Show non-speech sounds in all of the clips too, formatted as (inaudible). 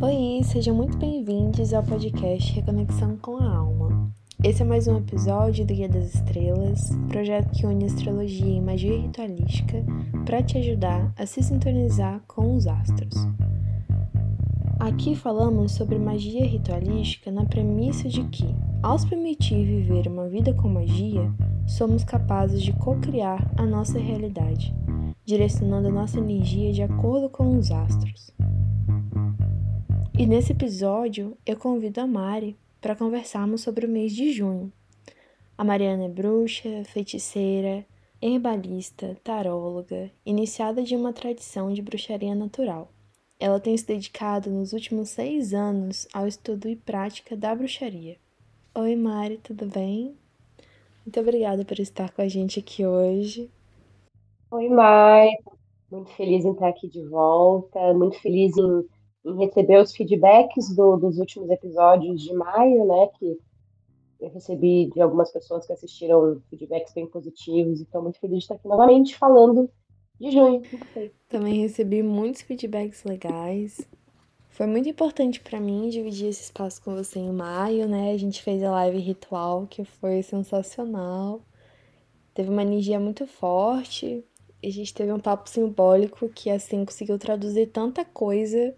Oi, sejam muito bem-vindos ao podcast Reconexão com a Alma. Esse é mais um episódio do Guia das Estrelas, projeto que une astrologia e magia ritualística para te ajudar a se sintonizar com os astros. Aqui falamos sobre magia ritualística na premissa de que, ao permitir viver uma vida com magia, somos capazes de co-criar a nossa realidade, direcionando a nossa energia de acordo com os astros. E nesse episódio eu convido a Mari para conversarmos sobre o mês de junho. A Mariana é bruxa, feiticeira, herbalista, taróloga, iniciada de uma tradição de bruxaria natural. Ela tem se dedicado nos últimos seis anos ao estudo e prática da bruxaria. Oi, Mari, tudo bem? Muito obrigada por estar com a gente aqui hoje. Oi, Mai. Muito feliz em estar aqui de volta, muito feliz em em receber os feedbacks do, dos últimos episódios de maio, né? Que eu recebi de algumas pessoas que assistiram feedbacks bem positivos, então muito feliz de estar aqui novamente falando de junho. Também recebi muitos feedbacks legais. Foi muito importante para mim dividir esse espaço com você em maio, né? A gente fez a live ritual, que foi sensacional. Teve uma energia muito forte. A gente teve um papo simbólico que, assim, conseguiu traduzir tanta coisa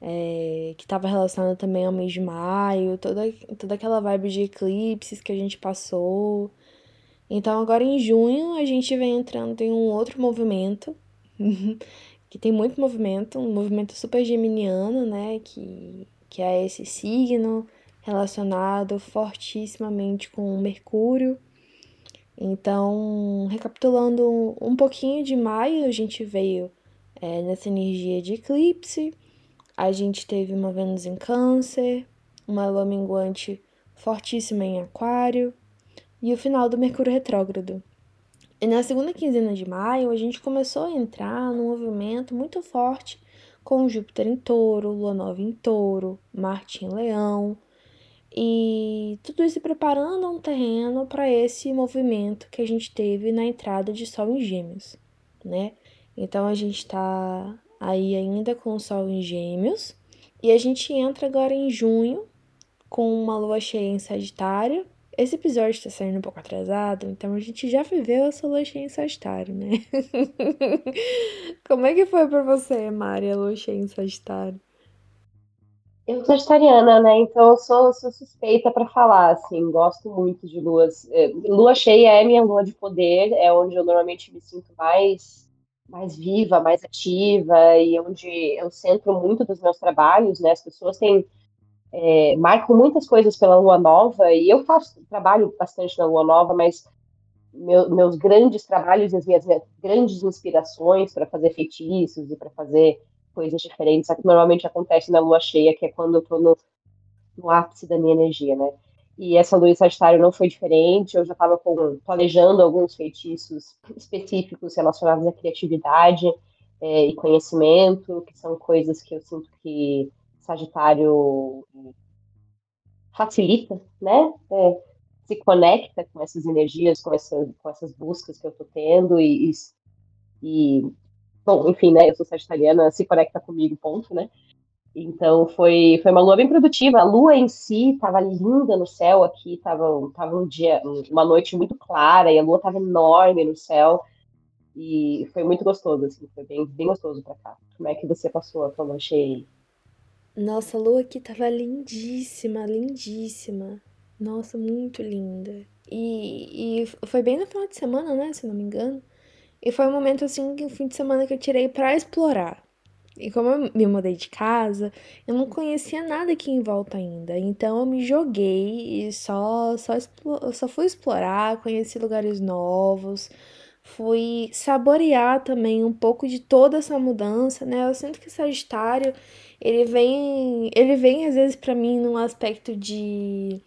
é, que estava relacionada também ao mês de maio, toda, toda aquela vibe de eclipses que a gente passou. Então, agora em junho, a gente vem entrando em um outro movimento, (laughs) que tem muito movimento, um movimento super geminiano, né? Que, que é esse signo relacionado fortissimamente com Mercúrio. Então, recapitulando um pouquinho de maio, a gente veio é, nessa energia de eclipse a gente teve uma Vênus em Câncer, uma lua minguante fortíssima em Aquário e o final do Mercúrio retrógrado. E na segunda quinzena de maio, a gente começou a entrar num movimento muito forte com Júpiter em Touro, Lua Nova em Touro, Marte em Leão, e tudo isso preparando um terreno para esse movimento que a gente teve na entrada de Sol em Gêmeos, né? Então a gente está aí ainda com o Sol em Gêmeos. E a gente entra agora em junho com uma lua cheia em Sagitário. Esse episódio está saindo um pouco atrasado, então a gente já viveu essa lua cheia em Sagitário, né? (laughs) Como é que foi para você, Mari, a lua cheia em Sagitário? Eu sou sagitariana, né? Então eu sou, sou suspeita para falar, assim, gosto muito de luas. É, lua cheia é minha lua de poder, é onde eu normalmente me sinto mais mais viva, mais ativa e onde eu centro muito dos meus trabalhos, né? As pessoas têm é, marcam muitas coisas pela lua nova e eu faço trabalho bastante na lua nova, mas meu, meus grandes trabalhos e as minhas, grandes inspirações para fazer feitiços e para fazer coisas diferentes normalmente acontece na lua cheia, que é quando eu estou no, no ápice da minha energia, né? E essa lua em Sagitário não foi diferente. Eu já estava planejando alguns feitiços específicos relacionados à criatividade é, e conhecimento, que são coisas que eu sinto que Sagitário facilita, né? É, se conecta com essas energias, com, essa, com essas buscas que eu estou tendo e, e, bom, enfim, né? Eu sou sagitariana, se conecta comigo, ponto, né? Então foi, foi uma lua bem produtiva. A lua em si estava linda no céu aqui, estava tava um dia, uma noite muito clara e a lua estava enorme no céu. E foi muito gostoso, assim, foi bem, bem gostoso para cá. Como é que você passou a tua cheia? Nossa, a lua aqui tava lindíssima, lindíssima. Nossa, muito linda. E, e foi bem no final de semana, né, se não me engano. E foi um momento assim, um fim de semana que eu tirei para explorar. E como eu me mudei de casa, eu não conhecia nada aqui em volta ainda. Então eu me joguei e só, só, só fui explorar, conheci lugares novos, fui saborear também um pouco de toda essa mudança, né? Eu sinto que Sagitário, ele vem, ele vem às vezes para mim num aspecto de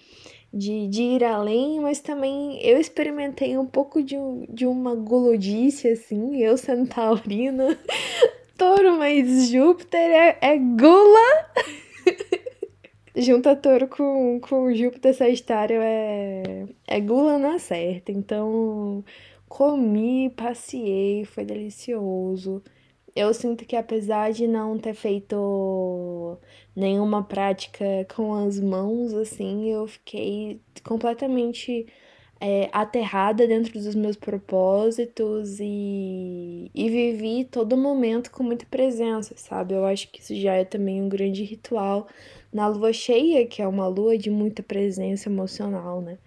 de, de ir além, mas também eu experimentei um pouco de, de uma gulodice, assim, eu (laughs) sendo taurina, touro, mas Júpiter é, é gula. Junta touro com, com Júpiter Sagitário é, é gula na certa. Então, comi, passeei, foi delicioso. eu sinto que apesar de não ter feito nenhuma prática com as mãos, assim, eu fiquei completamente é, aterrada dentro dos meus propósitos e, e vivi todo momento com muita presença, sabe? Eu acho que isso já é também um grande ritual na lua cheia, que é uma lua de muita presença emocional, né?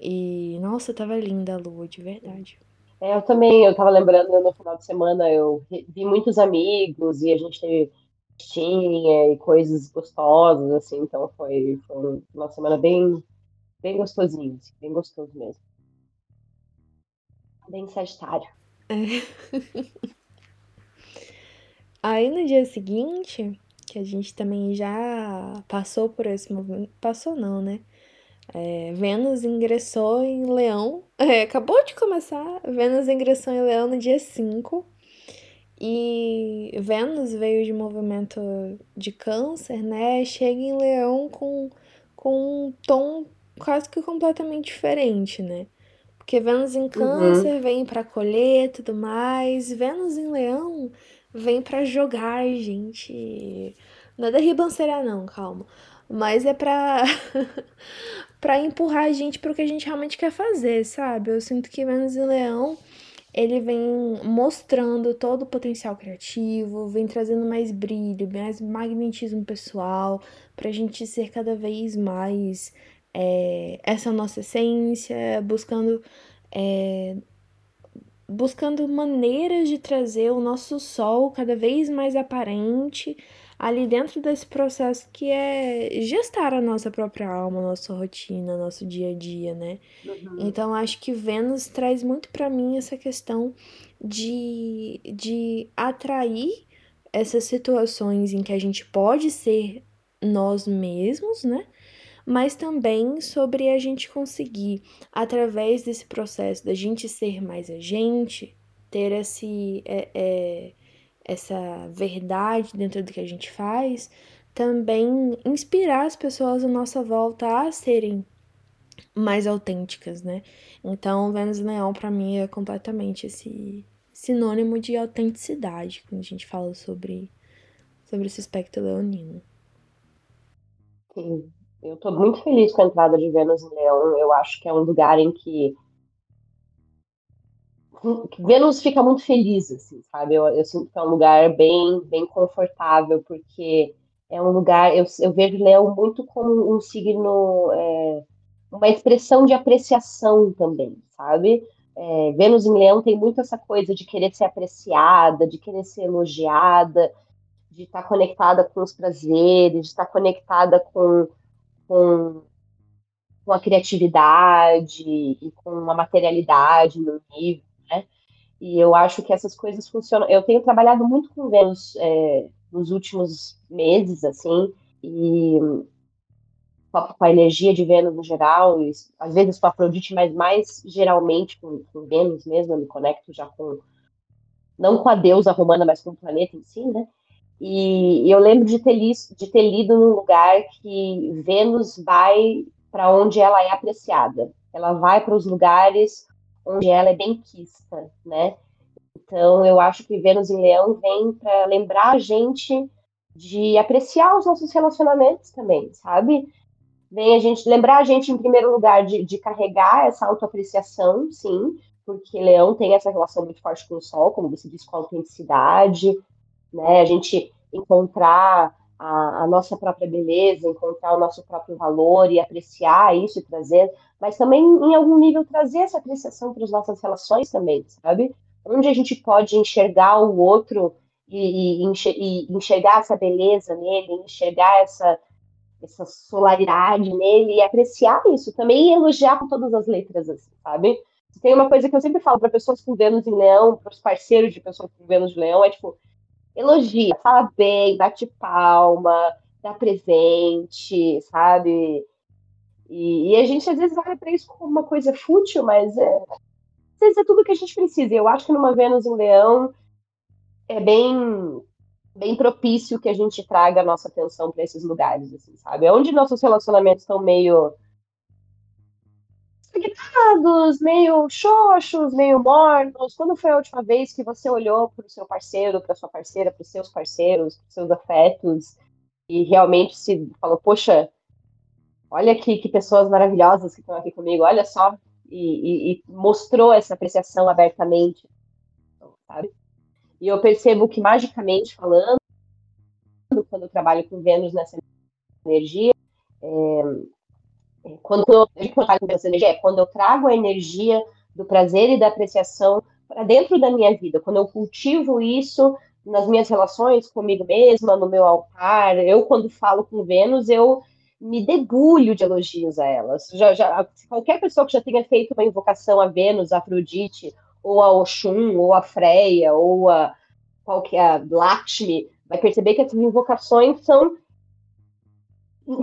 E nossa, tava linda a lua, de verdade. É, eu também, eu tava lembrando no final de semana, eu vi muitos amigos e a gente teve festinha e coisas gostosas, assim, então foi, foi uma semana bem, bem gostosinho, assim, bem gostoso mesmo. Bem sagitário. É. (laughs) Aí no dia seguinte, que a gente também já passou por esse movimento, passou não, né? É, Vênus ingressou em Leão, (laughs) é, acabou de começar, Vênus ingressou em Leão no dia 5, e Vênus veio de movimento de câncer, né? Chega em Leão com, com um tom quase que completamente diferente, né? Porque Vênus em câncer uhum. vem para colher e tudo mais, Vênus em Leão vem para jogar, gente. Nada ribanceira não, calma. Mas é pra (laughs) para empurrar a gente pro que a gente realmente quer fazer, sabe? Eu sinto que Vênus e Leão, ele vem mostrando todo o potencial criativo, vem trazendo mais brilho, mais magnetismo pessoal, pra gente ser cada vez mais é, essa nossa essência, buscando é, buscando maneiras de trazer o nosso sol cada vez mais aparente ali dentro desse processo que é gestar a nossa própria alma, nossa rotina, nosso dia a dia, né? Uhum. Então acho que Vênus traz muito para mim essa questão de, de atrair essas situações em que a gente pode ser nós mesmos, né? Mas também sobre a gente conseguir, através desse processo da gente ser mais a gente, ter esse. É, é, essa verdade dentro do que a gente faz, também inspirar as pessoas à nossa volta a serem mais autênticas, né? Então, Vênus Leão para mim é completamente esse sinônimo de autenticidade quando a gente fala sobre sobre esse aspecto leonino. Sim, eu tô muito feliz com a entrada de Vênus em Leão. Eu acho que é um lugar em que Vênus fica muito feliz, assim, sabe? Eu, eu, sinto que é um lugar bem, bem confortável, porque é um lugar. Eu, eu vejo Leão muito como um signo, é, uma expressão de apreciação também, sabe? É, Vênus em Leão tem muito essa coisa de querer ser apreciada, de querer ser elogiada, de estar conectada com os prazeres, de estar conectada com, com, com a criatividade e com a materialidade no nível e eu acho que essas coisas funcionam. Eu tenho trabalhado muito com Vênus é, nos últimos meses, assim, e com a energia de Vênus no geral, e, às vezes com a Afrodite, mas mais geralmente com, com Vênus mesmo, eu me conecto já com, não com a deusa romana, mas com o planeta em si, né? E, eu lembro de ter, li, de ter lido num lugar que Vênus vai para onde ela é apreciada. Ela vai para os lugares onde ela é bem quista, né? Então, eu acho que Vênus em Leão vem para lembrar a gente de apreciar os nossos relacionamentos também, sabe? Vem a gente lembrar a gente, em primeiro lugar, de, de carregar essa autoapreciação, sim, porque Leão tem essa relação muito forte com o Sol, como você disse, com a autenticidade, né? A gente encontrar a, a, nossa própria beleza, encontrar o nosso próprio valor e apreciar isso e trazer, mas também, em algum nível, trazer essa apreciação para as nossas relações também, sabe? Onde a gente pode enxergar o outro e, e, e enxergar essa beleza nele, enxergar essa, essa solaridade nele e apreciar isso também e elogiar com todas as letras, assim, sabe? Tem uma coisa que eu sempre falo para pessoas com Vênus em Leão, para os parceiros de pessoas com Vênus de Leão, é tipo, elogia, fala bem, bate palma, dá presente, sabe? E, e a gente às vezes olha para isso como uma coisa fútil, mas é, às vezes é tudo que a gente precisa. Eu acho que numa Vênus em Leão é bem bem propício que a gente traga a nossa atenção para esses lugares, assim, sabe? É onde nossos relacionamentos estão meio estagnados, meio xoxos, meio mornos. Quando foi a última vez que você olhou para o seu parceiro, para sua parceira, para os seus parceiros, para seus afetos e realmente se falou, poxa, olha que, que pessoas maravilhosas que estão aqui comigo, olha só, e, e, e mostrou essa apreciação abertamente, sabe? E eu percebo que, magicamente falando, quando eu trabalho com Vênus nessa energia, é quando eu, energia, é quando eu trago a energia do prazer e da apreciação para dentro da minha vida, quando eu cultivo isso nas minhas relações comigo mesma, no meu altar, eu quando falo com Vênus, eu me debulho de elogios a elas. Já, já, qualquer pessoa que já tenha feito uma invocação a Vênus, a Afrodite, ou a Oxum, ou a Freia, ou a qualquer a Lakshmi, vai perceber que essas invocações são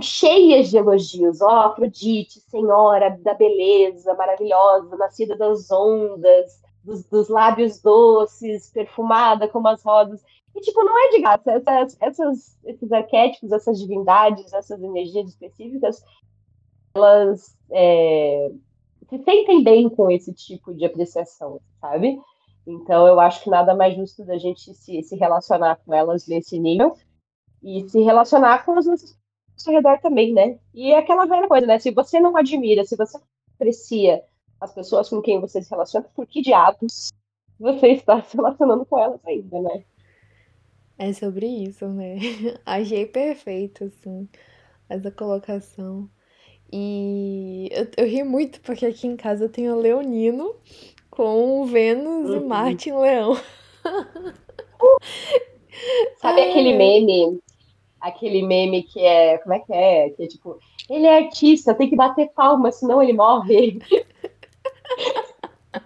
cheias de elogios. Ó, oh, Afrodite, senhora da beleza, maravilhosa, nascida das ondas, dos, dos lábios doces, perfumada como as rosas. E, tipo, não é de graça. Essas, essas, esses arquétipos, essas divindades, essas energias específicas, elas é, se sentem bem com esse tipo de apreciação, sabe? Então, eu acho que nada mais justo da gente se, se relacionar com elas nesse nível e se relacionar com as nossas ao seu redor também, né? E é aquela velha coisa, né? Se você não admira, se você aprecia as pessoas com quem você se relaciona, por que diabos você (laughs) está se relacionando com elas ainda, né? É sobre isso, né? (laughs) Achei perfeito, assim, essa colocação. E eu, eu ri muito porque aqui em casa eu tenho o Leonino com Vênus uhum. e Marte em Leão. Sabe Ai. aquele meme? Aquele meme que é. Como é que é? Que é tipo, ele é artista, tem que bater palma, senão ele morre. (laughs)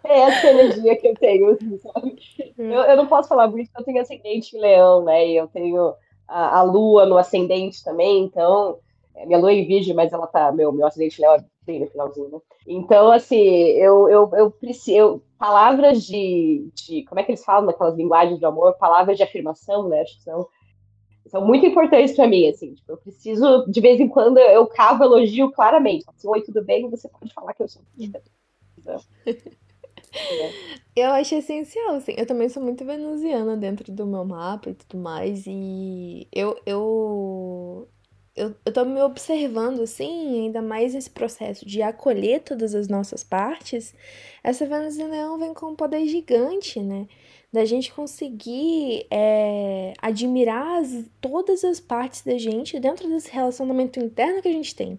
é essa energia que eu tenho, assim, sabe? Hum. Eu, eu não posso falar muito porque eu tenho ascendente em leão, né? E eu tenho a, a lua no ascendente também, então. É, minha lua é em virgem, mas ela tá. Meu, meu ascendente leão é bem no finalzinho, né? Então, assim, eu, eu, eu preciso. palavras de, de. Como é que eles falam naquelas linguagens de amor? Palavras de afirmação, né? Acho que são são muito importantes para mim, assim, tipo, eu preciso, de vez em quando, eu cavo elogio claramente. Assim, Oi, tudo bem? Você pode falar que eu sou (laughs) Eu acho essencial, assim. Eu também sou muito venusiana dentro do meu mapa e tudo mais. E eu, eu, eu, eu tô me observando, assim, ainda mais esse processo de acolher todas as nossas partes. Essa Vênus em Leão vem com um poder gigante, né? Da gente conseguir é, admirar as, todas as partes da gente dentro desse relacionamento interno que a gente tem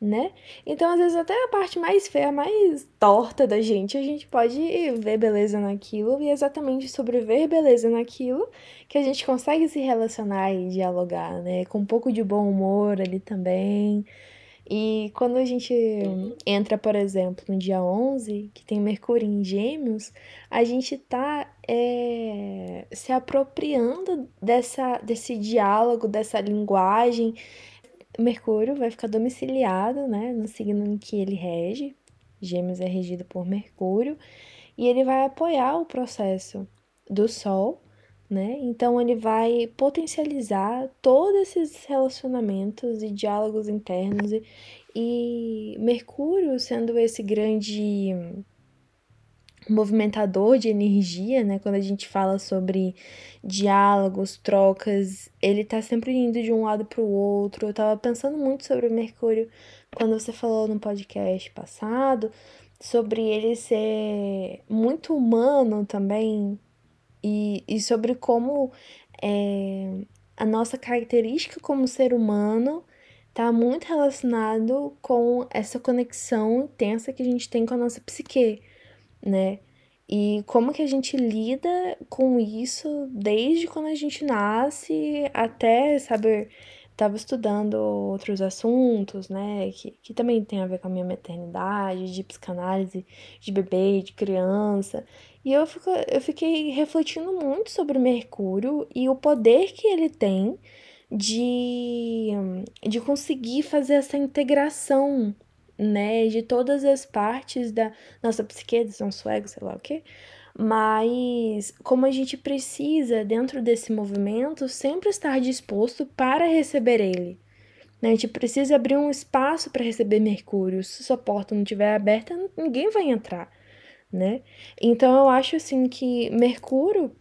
né? Então, às vezes, até a parte mais feia, mais torta da gente, a gente pode ver beleza naquilo, e é exatamente sobre ver beleza naquilo que a gente consegue se relacionar e dialogar, né? Com um pouco de bom humor ali também. E quando a gente entra, por exemplo, no dia 11, que tem Mercúrio em Gêmeos, a gente tá é, se apropriando dessa, desse diálogo, dessa linguagem. Mercúrio vai ficar domiciliado, né, no signo em que ele rege. Gêmeos é regido por Mercúrio. E ele vai apoiar o processo do Sol, né? Então ele vai potencializar todos esses relacionamentos e diálogos internos e, e Mercúrio sendo esse grande movimentador de energia, né? Quando a gente fala sobre diálogos, trocas, ele tá sempre indo de um lado para o outro. Eu tava pensando muito sobre o Mercúrio quando você falou no podcast passado sobre ele ser muito humano também e, e sobre como é, a nossa característica como ser humano tá muito relacionado com essa conexão intensa que a gente tem com a nossa psique né? E como que a gente lida com isso desde quando a gente nasce até, saber estava estudando outros assuntos, né, que, que também tem a ver com a minha maternidade, de psicanálise de bebê, de criança. E eu, fico, eu fiquei refletindo muito sobre Mercúrio e o poder que ele tem de, de conseguir fazer essa integração né, de todas as partes da nossa psique, do nosso ego, sei lá o quê. Mas como a gente precisa, dentro desse movimento, sempre estar disposto para receber ele, Né? A gente precisa abrir um espaço para receber Mercúrio. Se sua porta não estiver aberta, ninguém vai entrar, né? Então eu acho assim que Mercúrio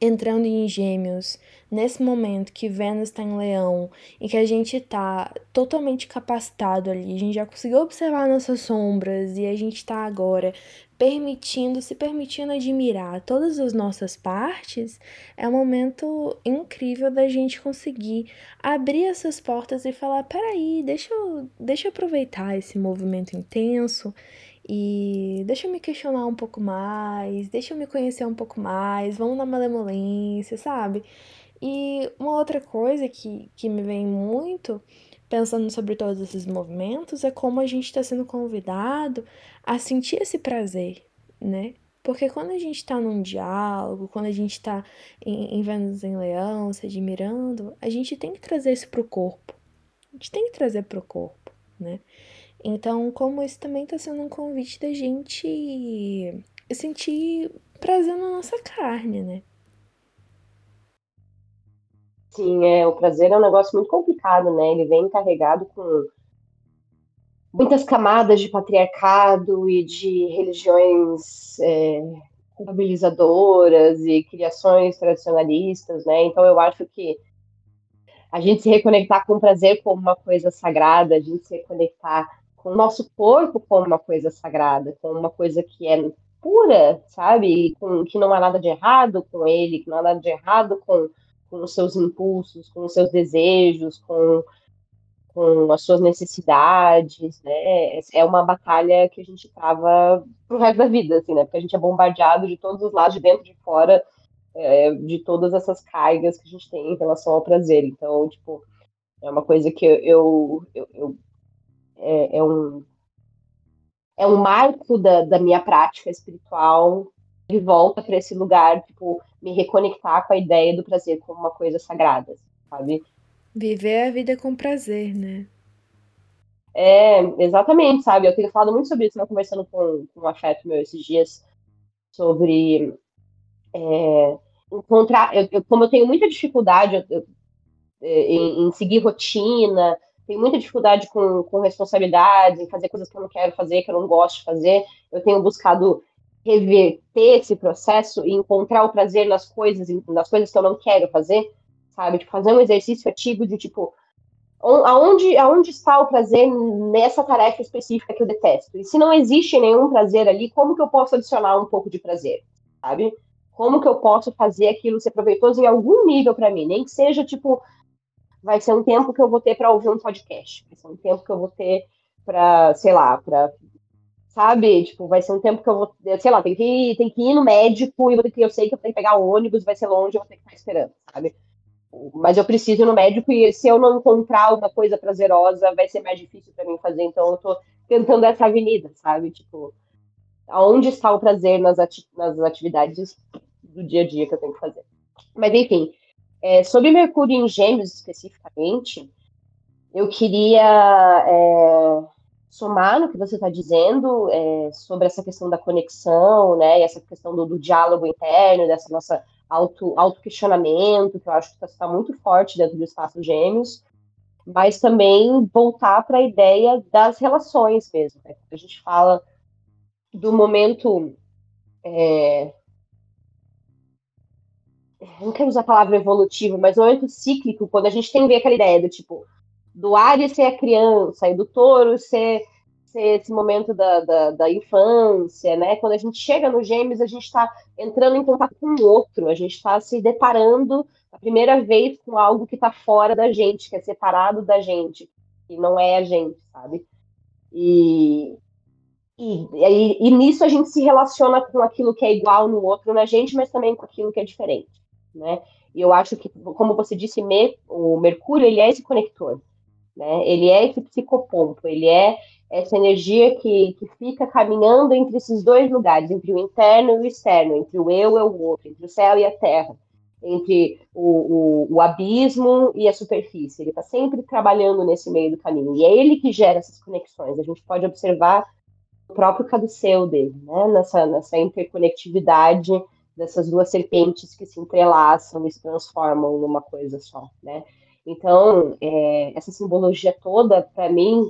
entrando em Gêmeos, nesse momento que Vênus está em Leão e que a gente está totalmente capacitado ali, a gente já conseguiu observar nossas sombras e a gente está agora permitindo, se permitindo admirar todas as nossas partes, é um momento incrível da gente conseguir abrir essas portas e falar: peraí, deixa eu, deixa eu aproveitar esse movimento intenso e deixa eu me questionar um pouco mais, deixa eu me conhecer um pouco mais, vamos na malemolência, sabe? E uma outra coisa que, que me vem muito pensando sobre todos esses movimentos é como a gente está sendo convidado a sentir esse prazer, né? Porque quando a gente está num diálogo, quando a gente está em, em Vênus em Leão, se admirando, a gente tem que trazer isso pro corpo. A gente tem que trazer pro corpo, né? Então, como isso também está sendo um convite da gente sentir prazer na nossa carne, né? Sim, é, o prazer é um negócio muito complicado, né? Ele vem carregado com muitas camadas de patriarcado e de religiões é, culpabilizadoras e criações tradicionalistas, né? Então eu acho que a gente se reconectar com o prazer como uma coisa sagrada, a gente se reconectar com o nosso corpo como uma coisa sagrada, como uma coisa que é pura, sabe? Com, que não há nada de errado com ele, que não há nada de errado com, com os seus impulsos, com os seus desejos, com, com as suas necessidades, né? É uma batalha que a gente trava pro resto da vida, assim, né? Porque a gente é bombardeado de todos os lados, de dentro e de fora, é, de todas essas cargas que a gente tem em relação ao prazer. Então, tipo, é uma coisa que eu, eu, eu é, é um é um marco da, da minha prática espiritual de volta para esse lugar, tipo, me reconectar com a ideia do prazer como uma coisa sagrada, sabe? Viver a vida com prazer, né? É, exatamente, sabe? Eu tenho falado muito sobre isso, né? conversando com, com um afeto meu esses dias, sobre é, encontrar. Eu, eu, como eu tenho muita dificuldade eu, é, em, em, seguir rotina, tenho muita dificuldade com, com responsabilidades, em fazer coisas que eu não quero fazer, que eu não gosto de fazer. Eu tenho buscado reverter esse processo e encontrar o prazer nas coisas, nas coisas que eu não quero fazer, sabe? Tipo, fazer um exercício ativo de tipo, aonde, aonde está o prazer nessa tarefa específica que eu detesto? E se não existe nenhum prazer ali, como que eu posso adicionar um pouco de prazer, sabe? Como que eu posso fazer aquilo ser proveitoso em algum nível para mim? Nem que seja tipo, vai ser um tempo que eu vou ter para ouvir um podcast, vai ser um tempo que eu vou ter para, sei lá, para sabe? Tipo, vai ser um tempo que eu vou, sei lá, tem que, tem que ir no médico e vou ter que, eu sei que eu tenho que pegar o ônibus, vai ser longe, eu vou ter que estar esperando, sabe? Mas eu preciso ir no médico e se eu não encontrar uma coisa prazerosa, vai ser mais difícil para mim fazer. Então eu tô tentando essa avenida, sabe? Tipo, aonde está o prazer nas, ati nas atividades do dia a dia que eu tenho que fazer. Mas enfim, é, sobre Mercúrio em Gêmeos especificamente, eu queria é, somar no que você está dizendo é, sobre essa questão da conexão, né, e essa questão do, do diálogo interno, dessa nossa auto, auto-questionamento, que eu acho que está tá muito forte dentro do espaço Gêmeos, mas também voltar para a ideia das relações mesmo. Né? A gente fala do momento é, não quero usar a palavra evolutivo, mas momento cíclico, quando a gente tem ver aquela ideia do tipo, do Ares ser a criança e do touro ser, ser esse momento da, da, da, infância, né? Quando a gente chega no Gêmeos, a gente está entrando em contato com o outro, a gente está se deparando a primeira vez com algo que está fora da gente, que é separado da gente, que não é a gente, sabe? E, e, e, e, nisso a gente se relaciona com aquilo que é igual no outro na gente, mas também com aquilo que é diferente né? E eu acho que, como você disse, o Mercúrio ele é esse conector, né? Ele é esse psicoponto, ele é essa energia que, que fica caminhando entre esses dois lugares, entre o interno e o externo, entre o eu e o outro, entre o céu e a terra, entre o, o, o abismo e a superfície. Ele está sempre trabalhando nesse meio do caminho. E é ele que gera essas conexões. A gente pode observar o próprio caduceu dele, né? nessa, nessa interconectividade dessas duas serpentes que se entrelaçam e se transformam numa coisa só, né? Então, é, essa simbologia toda, para mim,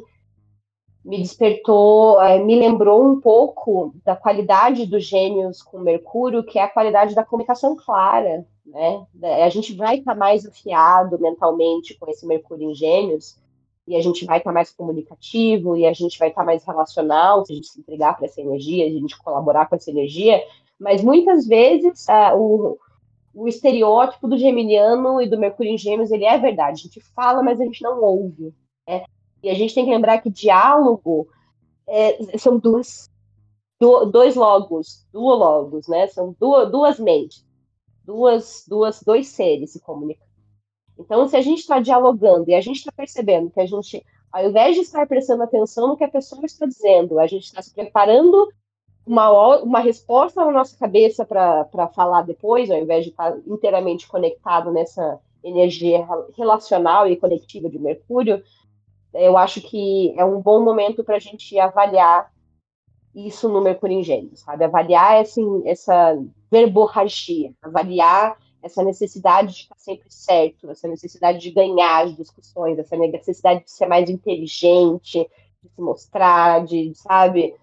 me despertou, é, me lembrou um pouco da qualidade dos gêmeos com Mercúrio, que é a qualidade da comunicação clara, né? A gente vai estar tá mais afiado mentalmente com esse Mercúrio em Gêmeos, e a gente vai estar tá mais comunicativo, e a gente vai estar tá mais relacional, se a gente se entregar para essa energia, a gente colaborar com essa energia, mas muitas vezes uh, o, o estereótipo do geminiano e do Mercúrio em Gêmeos, ele é verdade, a gente fala, mas a gente não ouve, né? E a gente tem que lembrar que diálogo é, são duas, dois logos, duologos, né? São duas, duas mentes, duas, duas, dois seres se comunicando. Então, se a gente está dialogando e a gente está percebendo que a gente, ao invés de estar prestando atenção no que a pessoa está dizendo, a gente está se preparando uma, uma resposta na nossa cabeça para falar depois, ao invés de estar inteiramente conectado nessa energia relacional e coletiva de Mercúrio, eu acho que é um bom momento para a gente avaliar isso no Mercúrio em Gêmeos, sabe? Avaliar assim, essa verborragia, avaliar essa necessidade de estar sempre certo, essa necessidade de ganhar as discussões, essa necessidade de ser mais inteligente, de se mostrar, de, sabe?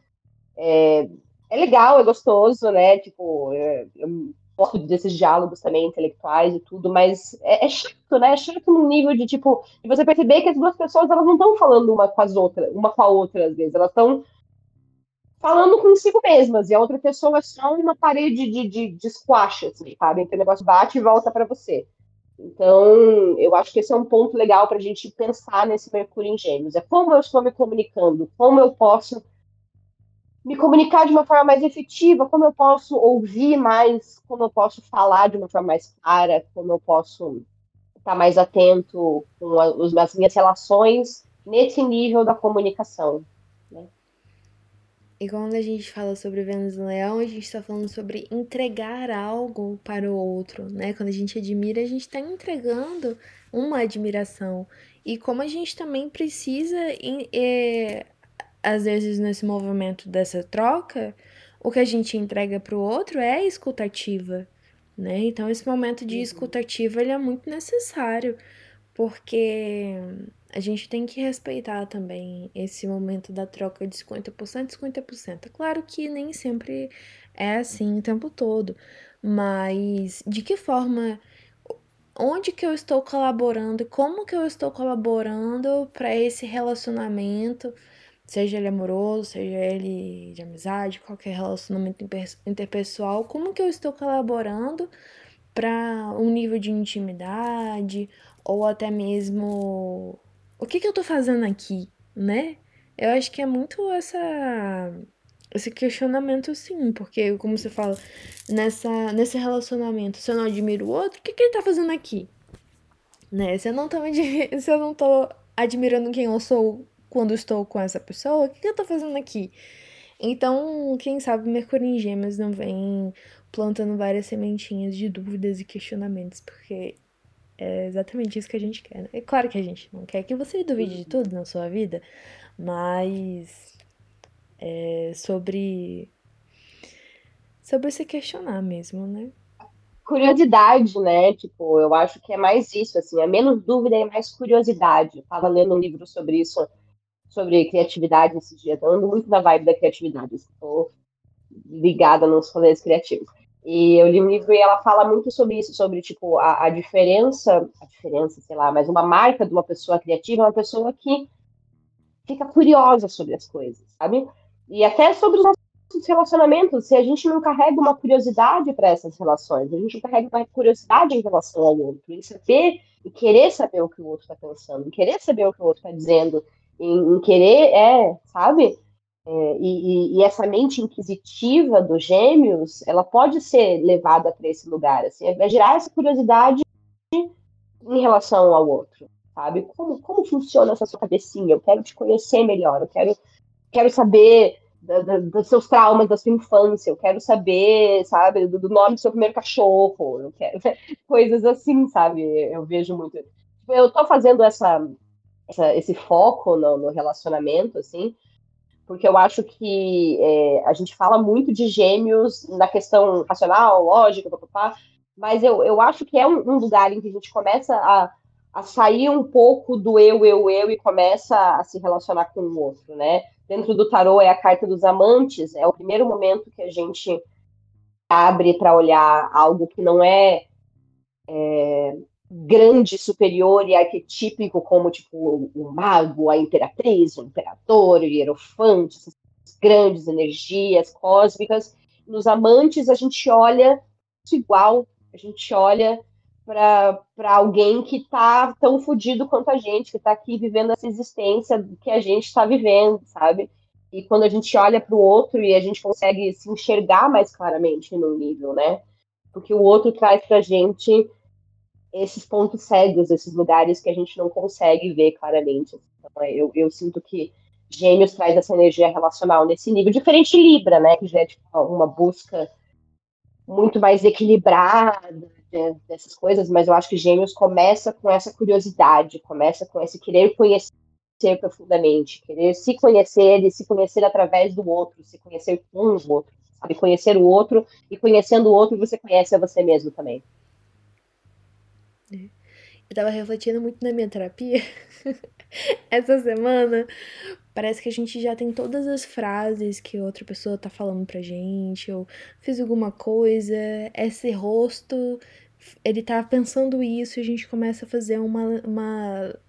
É, é legal, é gostoso, né? Tipo, é, eu gosto desses diálogos também intelectuais e tudo, mas é, é, chato, né? É chato no nível de, tipo, de você perceber que as duas pessoas, elas não estão falando uma com as outras, uma com a outra, às vezes, elas estão falando consigo mesmas, e a outra pessoa é só uma parede de, de, de squash, assim, sabe? Que o negócio bate e volta para você. Então, eu acho que esse é um ponto legal para a gente pensar nesse Mercúrio em Gêmeos. É como eu estou me comunicando, como eu posso me comunicar de uma forma mais efetiva, como eu posso ouvir mais, como eu posso falar de uma forma mais clara, como eu posso estar mais atento com as minhas relações nesse nível da comunicação. Né? E quando a gente fala sobre Vênus Leão, a gente está falando sobre entregar algo para o outro, né? Quando a gente admira, a gente está entregando uma admiração. E como a gente também precisa é, às vezes nesse movimento dessa troca, o que a gente entrega para o outro é escutativa, né? Então esse momento de uhum. escutativa ele é muito necessário, porque a gente tem que respeitar também esse momento da troca de 50%, 50%. É claro que nem sempre é assim o tempo todo, mas de que forma onde que eu estou colaborando, como que eu estou colaborando para esse relacionamento, seja ele amoroso, seja ele de amizade, qualquer relacionamento interpessoal, como que eu estou colaborando para um nível de intimidade ou até mesmo o que que eu estou fazendo aqui, né? Eu acho que é muito essa esse questionamento sim, porque como você fala, nessa nesse relacionamento, se eu não admiro o outro, o que que ele tá fazendo aqui? Né? Se eu não tô (laughs) se eu não tô admirando quem eu sou quando estou com essa pessoa, o que eu tô fazendo aqui? Então, quem sabe Mercúrio em Gêmeos não vem plantando várias sementinhas de dúvidas e questionamentos, porque é exatamente isso que a gente quer. Né? É claro que a gente não quer que você duvide de tudo na sua vida, mas é sobre sobre se questionar mesmo, né? Curiosidade, né? Tipo, eu acho que é mais isso, assim, é menos dúvida e mais curiosidade. Eu tava lendo um livro sobre isso sobre criatividade esses dias. Ando muito na vibe da criatividade. Estou ligada nos rolês criativos. E eu li um livro e ela fala muito sobre isso, sobre, tipo, a, a, diferença, a diferença, sei lá, mas uma marca de uma pessoa criativa é uma pessoa que fica curiosa sobre as coisas, sabe? E até sobre os nossos relacionamentos, se a gente não carrega uma curiosidade para essas relações, a gente carrega uma curiosidade em relação ao outro, em saber, e querer saber o que o outro está pensando, querer saber o que o outro está dizendo, em, em querer, é, sabe? É, e, e, essa mente inquisitiva dos gêmeos, ela pode ser levada para esse lugar, assim, é gerar essa curiosidade em relação ao outro, sabe? Como, como funciona essa sua cabecinha? Eu quero te conhecer melhor, eu quero, quero saber da, da, dos seus traumas da sua infância, eu quero saber, sabe, do, do, nome do seu primeiro cachorro, eu quero (laughs) coisas assim, sabe? Eu vejo muito. Eu tô fazendo essa, essa, esse foco no, no, relacionamento, assim, porque eu acho que é, a gente fala muito de gêmeos na questão racional, lógica, papapá, mas eu, eu acho que é um, um, lugar em que a gente começa a, a sair um pouco do eu, eu, eu e começa a se relacionar com o outro, né? Dentro do tarô é a carta dos amantes, é o primeiro momento que a gente abre para olhar algo que não é, é, grande, superior e arquetípico, como tipo o mago, a imperatriz, o imperador, o hierofante, essas grandes energias cósmicas. Nos amantes, a gente olha igual, a gente olha para alguém que está tão fodido quanto a gente, que está aqui vivendo essa existência que a gente está vivendo, sabe? E quando a gente olha para o outro e a gente consegue se enxergar mais claramente no nível, né? Porque o outro traz para a gente esses pontos cegos, esses lugares que a gente não consegue ver claramente. Então, é, eu, eu sinto que Gêmeos traz essa energia relacional nesse nível, diferente de Libra, né? Que já é tipo, uma busca muito mais equilibrada dessas coisas, mas eu acho que Gêmeos começa com essa curiosidade, começa com esse querer conhecer profundamente, querer se conhecer e se conhecer através do outro, se conhecer com o outro, sabe? Conhecer o outro e conhecendo o outro você conhece a você mesmo também. Eu tava refletindo muito na minha terapia (laughs) essa semana. Parece que a gente já tem todas as frases que outra pessoa tá falando pra gente, ou fiz alguma coisa, esse rosto, ele tá pensando isso, e a gente começa a fazer uma, uma,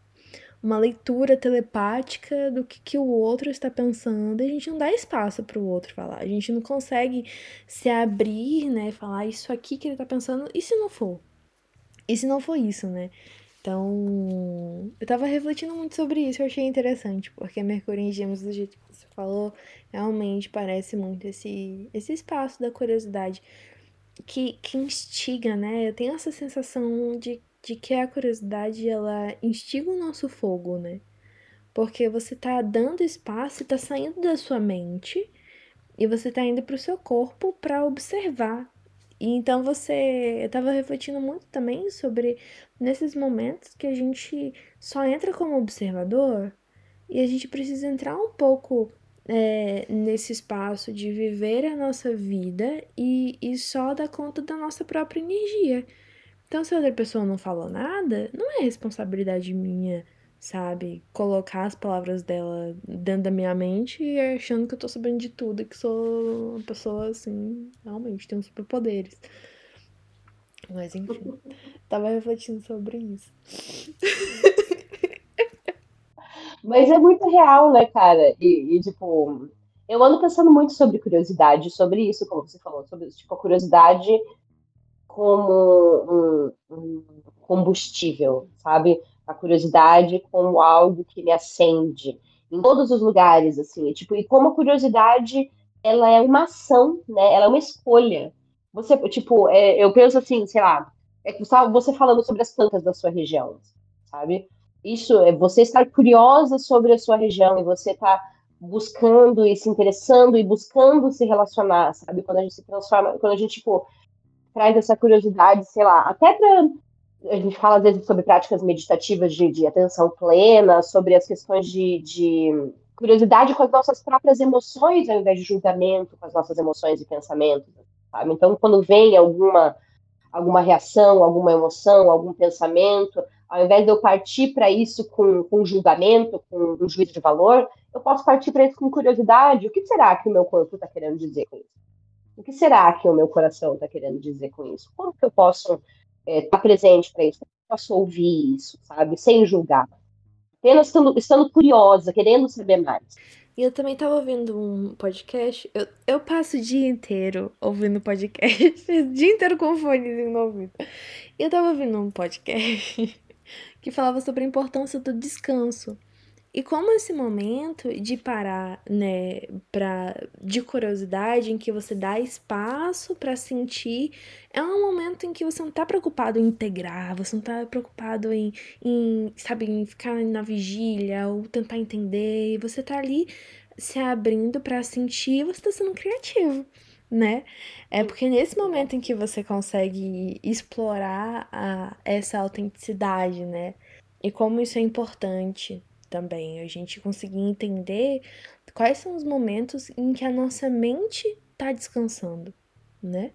uma leitura telepática do que, que o outro está pensando, e a gente não dá espaço para o outro falar, a gente não consegue se abrir, né, falar isso aqui que ele tá pensando, e se não for? E se não for isso, né? Então, eu tava refletindo muito sobre isso, eu achei interessante, porque Mercúrio em Gêmeos, do jeito que você falou, realmente parece muito esse, esse espaço da curiosidade que, que instiga, né? Eu tenho essa sensação de, de que a curiosidade, ela instiga o nosso fogo, né? Porque você tá dando espaço e tá saindo da sua mente e você tá indo pro seu corpo para observar e então você. Eu tava refletindo muito também sobre nesses momentos que a gente só entra como observador e a gente precisa entrar um pouco é, nesse espaço de viver a nossa vida e, e só dar conta da nossa própria energia. Então, se a outra pessoa não falou nada, não é responsabilidade minha sabe? Colocar as palavras dela dentro da minha mente e achando que eu tô sabendo de tudo e que sou uma pessoa assim, realmente tem uns superpoderes. Mas enfim, (laughs) tava refletindo sobre isso. (laughs) Mas é muito real, né, cara? E, e, tipo, eu ando pensando muito sobre curiosidade, sobre isso, como você falou, sobre tipo, a curiosidade como um, um combustível, sabe? A curiosidade como algo que me acende em todos os lugares, assim, tipo, e como a curiosidade, ela é uma ação, né, ela é uma escolha. Você, tipo, é, eu penso assim, sei lá, é você falando sobre as plantas da sua região, sabe? Isso é você estar curiosa sobre a sua região e você estar tá buscando e se interessando e buscando se relacionar, sabe? Quando a gente se transforma, quando a gente, tipo, traz essa curiosidade, sei lá, até para a gente fala às vezes sobre práticas meditativas de, de atenção plena, sobre as questões de, de, curiosidade com as nossas próprias emoções, ao invés de julgamento com as nossas emoções e pensamentos. Sabe? Então, quando vem alguma, alguma reação, alguma emoção, algum pensamento, ao invés de eu partir para isso com, com julgamento, com um juízo de valor, eu posso partir para isso com curiosidade. O que será que o meu corpo está querendo dizer com isso? O que será que o meu coração está querendo dizer com isso? Como que eu posso é, tá presente para isso, posso ouvir isso, sabe? Sem julgar. Apenas estando, estando curiosa, querendo saber mais. E eu também estava ouvindo um podcast. Eu, eu passo o dia inteiro ouvindo podcast. o (laughs) dia inteiro com fone no ouvido. E eu estava ouvindo um podcast (laughs) que falava sobre a importância do descanso. E como esse momento de parar, né, pra, de curiosidade, em que você dá espaço para sentir, é um momento em que você não tá preocupado em integrar, você não tá preocupado em, em sabe, em ficar na vigília ou tentar entender, você tá ali se abrindo para sentir, você tá sendo criativo, né? É porque nesse momento em que você consegue explorar a, essa autenticidade, né? E como isso é importante também, a gente conseguir entender quais são os momentos em que a nossa mente tá descansando, né?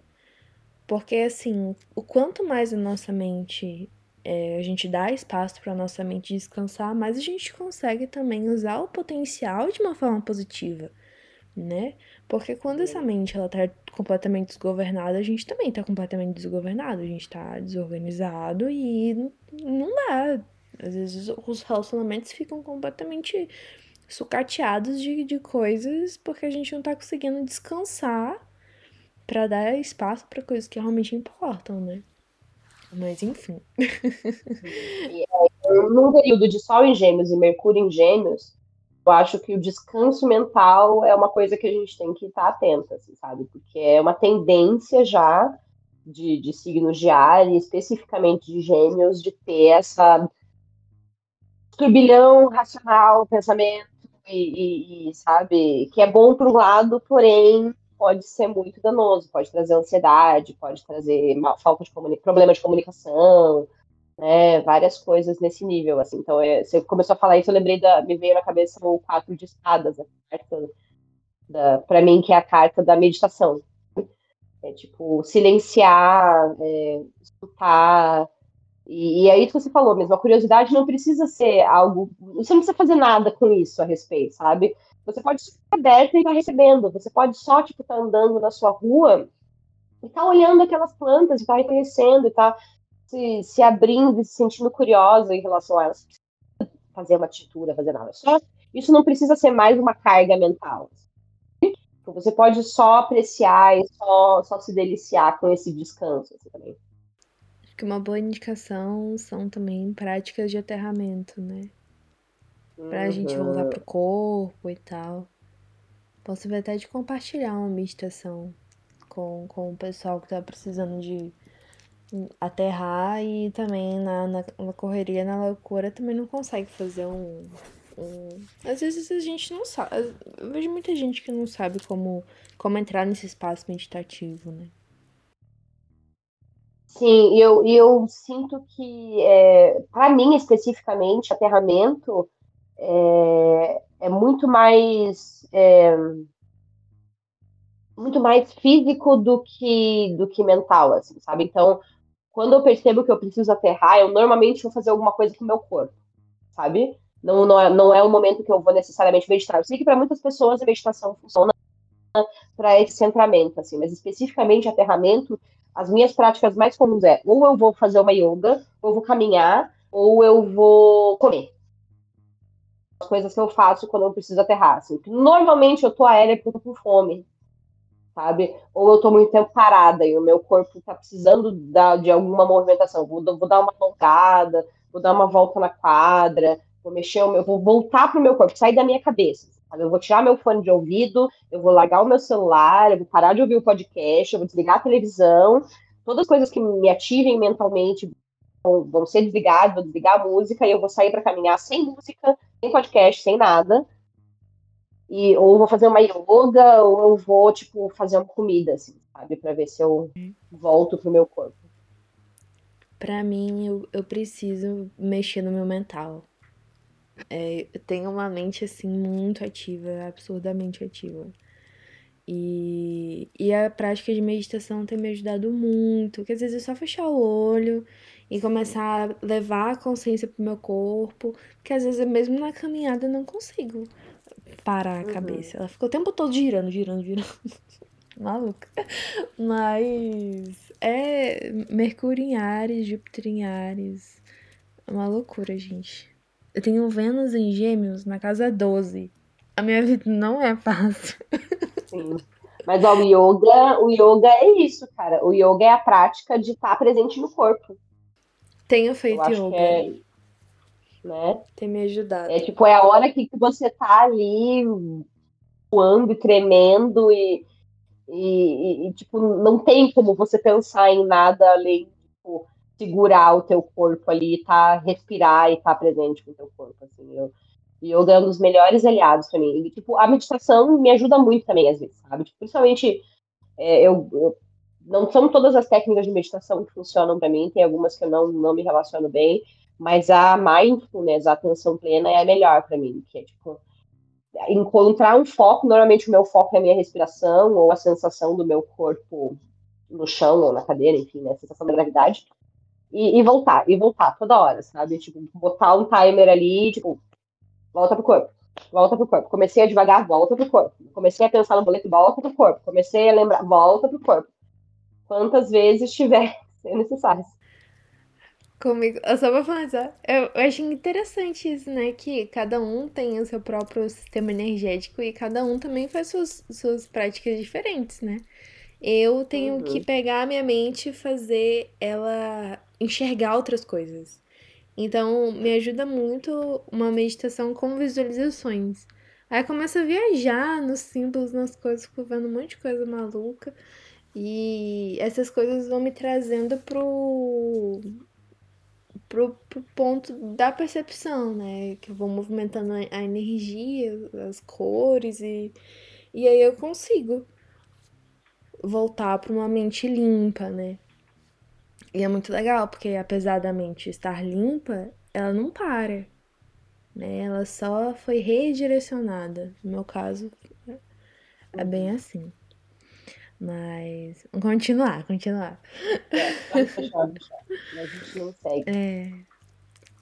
Porque assim, o quanto mais a nossa mente é, a gente dá espaço para nossa mente descansar, mas a gente consegue também usar o potencial de uma forma positiva, né? Porque quando essa mente ela tá completamente desgovernada, a gente também tá completamente desgovernado, a gente tá desorganizado e não dá. Às vezes os relacionamentos ficam completamente sucateados de, de coisas porque a gente não tá conseguindo descansar para dar espaço para coisas que realmente importam, né? Mas enfim. (laughs) Num período de Sol em Gêmeos e Mercúrio em Gêmeos, eu acho que o descanso mental é uma coisa que a gente tem que estar atenta, assim, sabe? Porque é uma tendência já de, de signos de ar, especificamente de Gêmeos, de ter essa turbilhão racional, pensamento, e, e, e sabe? Que é bom para um lado, porém pode ser muito danoso, pode trazer ansiedade, pode trazer falta de problema de comunicação, né, várias coisas nesse nível, assim. Então, é, você começou a falar isso, eu lembrei da, me veio na cabeça o quatro de espadas, a carta da, para mim que é a carta da meditação. É tipo silenciar, é, escutar. E, e aí que você falou mesmo, a curiosidade não precisa ser algo, você não precisa fazer nada com isso a respeito, sabe? Você pode estar aberto e estar tá recebendo. Você pode só, tipo, estar tá andando na sua rua e estar tá olhando aquelas plantas, e estar tá reconhecendo, e estar tá se, se abrindo e se sentindo curiosa em relação a elas. Fazer uma tintura, fazer nada. Só, isso não precisa ser mais uma carga mental. Você pode só apreciar e só, só se deliciar com esse descanso assim, também. Que uma boa indicação são também práticas de aterramento, né? pra uhum. gente voltar pro corpo e tal. Posso ver até de compartilhar uma meditação com, com o pessoal que tá precisando de aterrar e também na, na, na correria, na loucura, também não consegue fazer um, um. Às vezes a gente não sabe. Eu vejo muita gente que não sabe como, como entrar nesse espaço meditativo, né? Sim, eu, eu sinto que, é, para mim especificamente, aterramento é, é muito mais é, muito mais físico do que do que mental, assim, sabe? Então, quando eu percebo que eu preciso aterrar, eu normalmente vou fazer alguma coisa com o meu corpo, sabe? Não, não, é, não é um momento que eu vou necessariamente meditar. Eu sei que para muitas pessoas a meditação funciona para esse centramento, assim, mas especificamente aterramento, as minhas práticas mais comuns é ou eu vou fazer uma yoga, ou eu vou caminhar, ou eu vou comer as coisas que eu faço quando eu preciso aterrar. Assim. Normalmente eu tô aérea porque eu tô com fome, sabe? Ou eu tô muito tempo parada e o meu corpo tá precisando da, de alguma movimentação. Vou, vou dar uma alongada, vou dar uma volta na quadra, vou mexer o meu, vou voltar pro meu corpo, sair da minha cabeça. Eu vou tirar meu fone de ouvido, eu vou largar o meu celular, eu vou parar de ouvir o podcast, eu vou desligar a televisão, todas as coisas que me ativem mentalmente vão, vão ser desligadas, vou desligar a música e eu vou sair para caminhar sem música, sem podcast, sem nada. E, ou vou fazer uma yoga, ou eu vou, tipo, fazer uma comida, assim, sabe? Pra ver se eu volto pro meu corpo. Pra mim, eu, eu preciso mexer no meu mental. É, eu tenho uma mente, assim, muito ativa, absurdamente ativa. E, e a prática de meditação tem me ajudado muito, que às vezes é só fechar o olho e começar a levar a consciência pro meu corpo, que às vezes mesmo na caminhada eu não consigo parar a uhum. cabeça. Ela fica o tempo todo girando, girando, girando. (laughs) Maluca. Mas é Mercúrio em Ares, Júpiter em Ares. É uma loucura, gente. Eu tenho Vênus em Gêmeos na casa 12. A minha vida não é fácil. (laughs) Sim. Mas ó, o yoga, o yoga é isso, cara. O yoga é a prática de estar presente no corpo. Tenho feito yoga. É, né? Tem me ajudado. É tipo, é a hora que você tá ali voando e tremendo e, e, e, tipo, não tem como você pensar em nada além segurar o teu corpo ali, tá, respirar e estar tá presente com o teu corpo, assim. Eu, yoga é um dos melhores aliados para mim. E, tipo, a meditação me ajuda muito também, às vezes, sabe? Tipo, principalmente, é, eu, eu não são todas as técnicas de meditação que funcionam para mim, tem algumas que eu não, não me relaciono bem, mas a mindfulness, a atenção plena é a melhor para mim, que é tipo encontrar um foco, normalmente o meu foco é a minha respiração ou a sensação do meu corpo no chão ou na cadeira, enfim, né, a sensação da gravidade. E, e, voltar, e voltar toda hora, sabe? Tipo, botar um timer ali, tipo, volta pro corpo, volta pro corpo. Comecei a devagar, volta pro corpo. Comecei a pensar no boleto, volta pro corpo. Comecei a lembrar, volta pro corpo. Quantas vezes tiver (laughs) ser necessário. Comigo, só vou falar, eu, eu acho interessante isso, né? Que cada um tem o seu próprio sistema energético e cada um também faz suas, suas práticas diferentes, né? Eu tenho uhum. que pegar a minha mente e fazer ela enxergar outras coisas. Então, me ajuda muito uma meditação com visualizações. Aí começa a viajar nos símbolos, nas coisas, fico vendo um monte de coisa maluca. E essas coisas vão me trazendo pro pro, pro ponto da percepção, né? Que eu vou movimentando a energia, as cores e, e aí eu consigo voltar para uma mente limpa, né? E é muito legal, porque apesar da mente estar limpa, ela não para, né? Ela só foi redirecionada. No meu caso, é bem assim. Mas. Vamos continuar, continuar. É, vamos fechar, fechar. A gente não segue. É.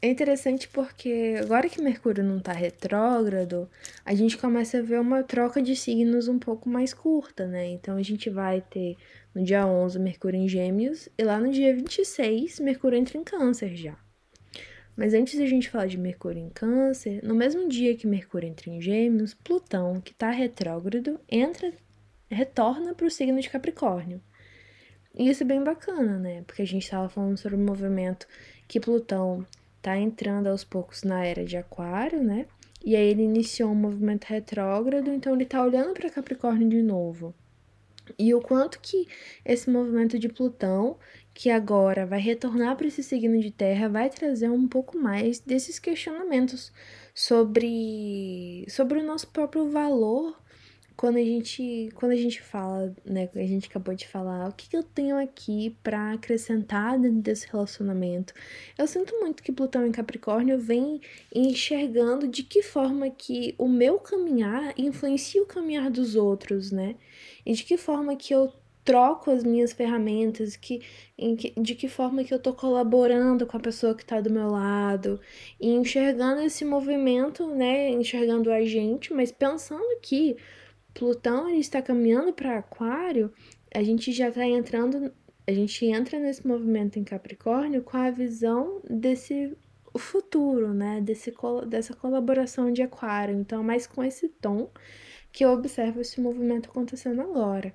É interessante porque agora que Mercúrio não tá retrógrado, a gente começa a ver uma troca de signos um pouco mais curta, né? Então a gente vai ter no dia 11 Mercúrio em Gêmeos e lá no dia 26 Mercúrio entra em Câncer já. Mas antes da gente falar de Mercúrio em Câncer, no mesmo dia que Mercúrio entra em Gêmeos, Plutão, que tá retrógrado, entra retorna para o signo de Capricórnio. E isso é bem bacana, né? Porque a gente estava falando sobre o movimento que Plutão tá entrando aos poucos na era de Aquário, né? E aí ele iniciou um movimento retrógrado, então ele tá olhando para Capricórnio de novo. E o quanto que esse movimento de Plutão, que agora vai retornar para esse signo de Terra, vai trazer um pouco mais desses questionamentos sobre sobre o nosso próprio valor quando a gente, quando a gente fala, né, a gente acabou de falar, o que, que eu tenho aqui para acrescentar dentro desse relacionamento? Eu sinto muito que Plutão em Capricórnio vem enxergando de que forma que o meu caminhar influencia o caminhar dos outros, né? E de que forma que eu troco as minhas ferramentas, que, que, de que forma que eu tô colaborando com a pessoa que tá do meu lado, e enxergando esse movimento, né, enxergando a gente, mas pensando que Plutão ele está caminhando para Aquário, a gente já está entrando, a gente entra nesse movimento em Capricórnio com a visão desse futuro, né? Desse, dessa colaboração de Aquário. Então, é mais com esse tom que eu observo esse movimento acontecendo agora.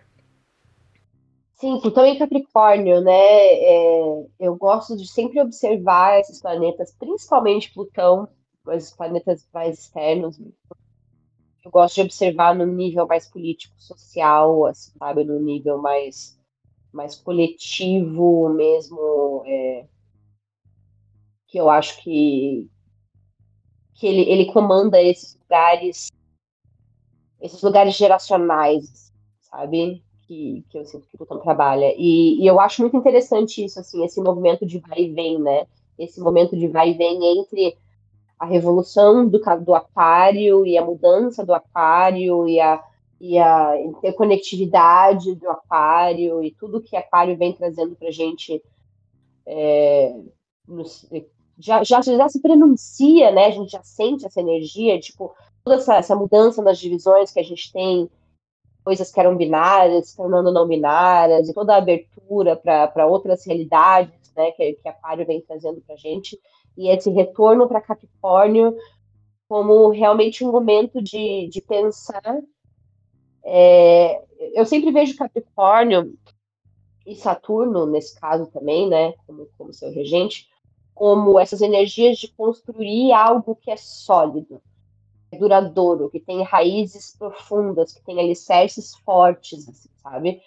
Sim, Plutão em Capricórnio, né? É, eu gosto de sempre observar esses planetas, principalmente Plutão, os planetas mais externos, eu gosto de observar no nível mais político, social, assim, sabe, no nível mais, mais coletivo mesmo, é, que eu acho que, que ele, ele comanda esses lugares, esses lugares geracionais, sabe, que, que eu sinto que o Plutão trabalha. E, e eu acho muito interessante isso, assim, esse movimento de vai e vem, né, esse momento de vai e vem entre a revolução do, do aquário e a mudança do aquário e a, e a interconectividade do aquário e tudo que aquário vem trazendo para a gente é, já, já, já se prenuncia, né? A gente já sente essa energia, tipo, toda essa, essa mudança nas divisões que a gente tem, coisas que eram binárias, se tornando não binárias, e toda a abertura para outras realidades, né, que, que Aquário vem trazendo para a gente e esse retorno para Capricórnio como realmente um momento de, de pensar. É, eu sempre vejo Capricórnio e Saturno, nesse caso também, né, como, como seu regente, como essas energias de construir algo que é sólido, é duradouro, que tem raízes profundas, que tem alicerces fortes, assim, sabe?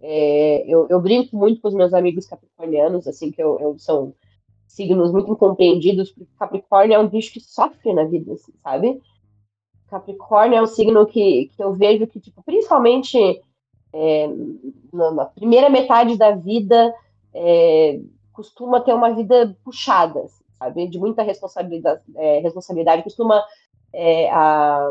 É, eu, eu, brinco muito com os meus amigos capricornianos, assim, que eu, eu são signos muito incompreendidos, porque Capricórnio é um bicho que sofre na vida, assim, sabe? Capricórnio é um signo que, que eu vejo que, tipo, principalmente é, na primeira metade da vida, é, costuma ter uma vida puxada, assim, sabe? De muita responsabilidade, é, responsabilidade costuma é, a,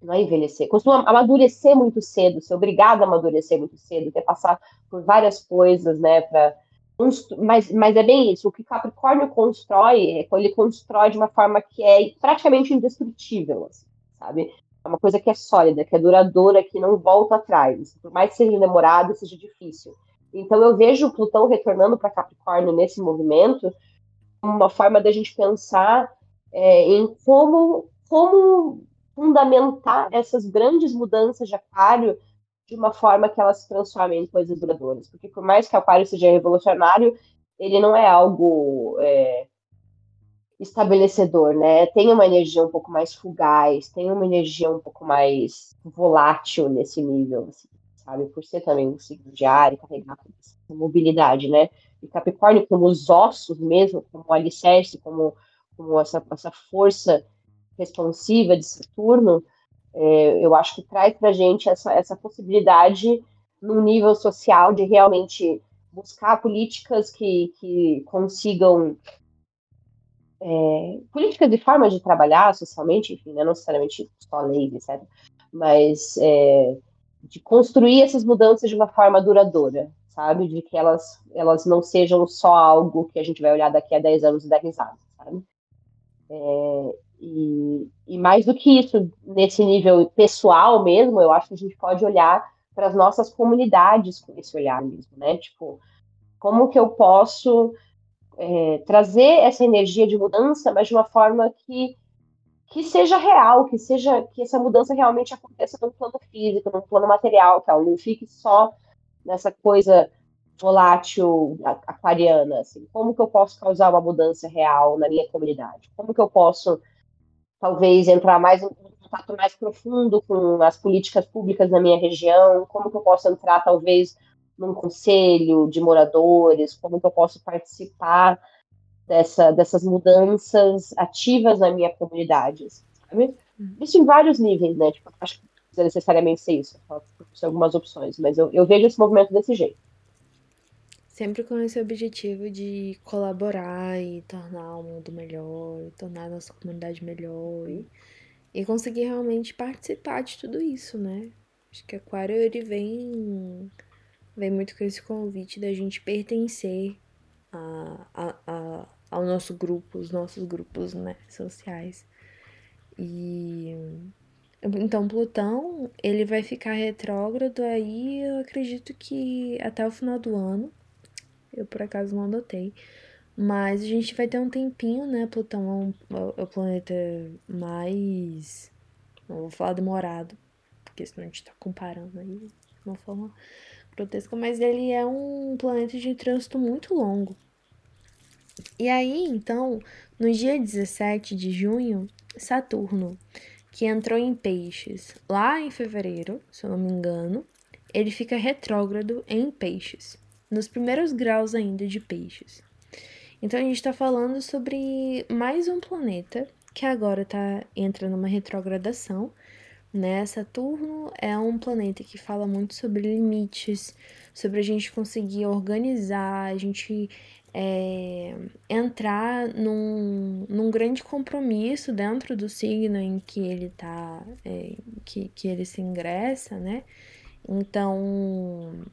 não é envelhecer, costuma amadurecer muito cedo, ser obrigado a amadurecer muito cedo, ter passar por várias coisas, né, para mas, mas é bem isso. O que Capricórnio constrói, ele constrói de uma forma que é praticamente indestrutível, assim, sabe? É uma coisa que é sólida, que é duradoura, que não volta atrás. Por mais que seja demorado, seja difícil. Então eu vejo Plutão retornando para Capricórnio nesse movimento uma forma da gente pensar é, em como, como fundamentar essas grandes mudanças de Aquário de uma forma que elas se transformem em coisas duradouras. Porque por mais que Aquário seja revolucionário, ele não é algo é, estabelecedor, né? Tem uma energia um pouco mais fugaz, tem uma energia um pouco mais volátil nesse nível, assim, sabe? Por ser também um signo de ar e carregar essa mobilidade, né? E Capricórnio como os ossos mesmo, como o alicerce, como, como essa, essa força responsiva de Saturno, é, eu acho que traz para a gente essa, essa possibilidade no nível social de realmente buscar políticas que, que consigam é, políticas e formas de trabalhar socialmente, enfim, não necessariamente só leis, etc., mas é, de construir essas mudanças de uma forma duradoura, sabe? De que elas, elas não sejam só algo que a gente vai olhar daqui a 10 anos e dar risada, sabe? É, e, e, mais do que isso, nesse nível pessoal mesmo, eu acho que a gente pode olhar para as nossas comunidades com esse olhar mesmo, né? Tipo, como que eu posso é, trazer essa energia de mudança, mas de uma forma que, que seja real, que seja que essa mudança realmente aconteça no plano físico, no plano material, que ela não fique só nessa coisa volátil aquariana, assim, como que eu posso causar uma mudança real na minha comunidade? Como que eu posso talvez entrar mais em contato mais profundo com as políticas públicas na minha região? Como que eu posso entrar talvez num conselho de moradores? Como que eu posso participar dessa, dessas mudanças ativas na minha comunidade? Sabe? Uhum. Isso em vários níveis, né? Tipo, acho que não precisa necessariamente ser isso, são algumas opções, mas eu, eu vejo esse movimento desse jeito. Sempre com esse objetivo de colaborar e tornar o mundo melhor, tornar a nossa comunidade melhor e, e conseguir realmente participar de tudo isso, né? Acho que Aquário ele vem, vem muito com esse convite da gente pertencer a, a, a, ao nosso grupo, os nossos grupos né, sociais. E então Plutão ele vai ficar retrógrado aí, eu acredito que até o final do ano. Eu por acaso não anotei. Mas a gente vai ter um tempinho, né? Plutão é, um, é o planeta mais. Não vou falar demorado, porque senão a gente tá comparando aí de uma forma grotesca, mas ele é um planeta de trânsito muito longo. E aí, então, no dia 17 de junho, Saturno, que entrou em Peixes lá em fevereiro, se eu não me engano, ele fica retrógrado em Peixes nos primeiros graus ainda de peixes. Então a gente está falando sobre mais um planeta que agora tá entra numa retrogradação, né? Saturno é um planeta que fala muito sobre limites, sobre a gente conseguir organizar, a gente é, entrar num, num grande compromisso dentro do signo em que ele tá, é, que, que ele se ingressa, né? Então,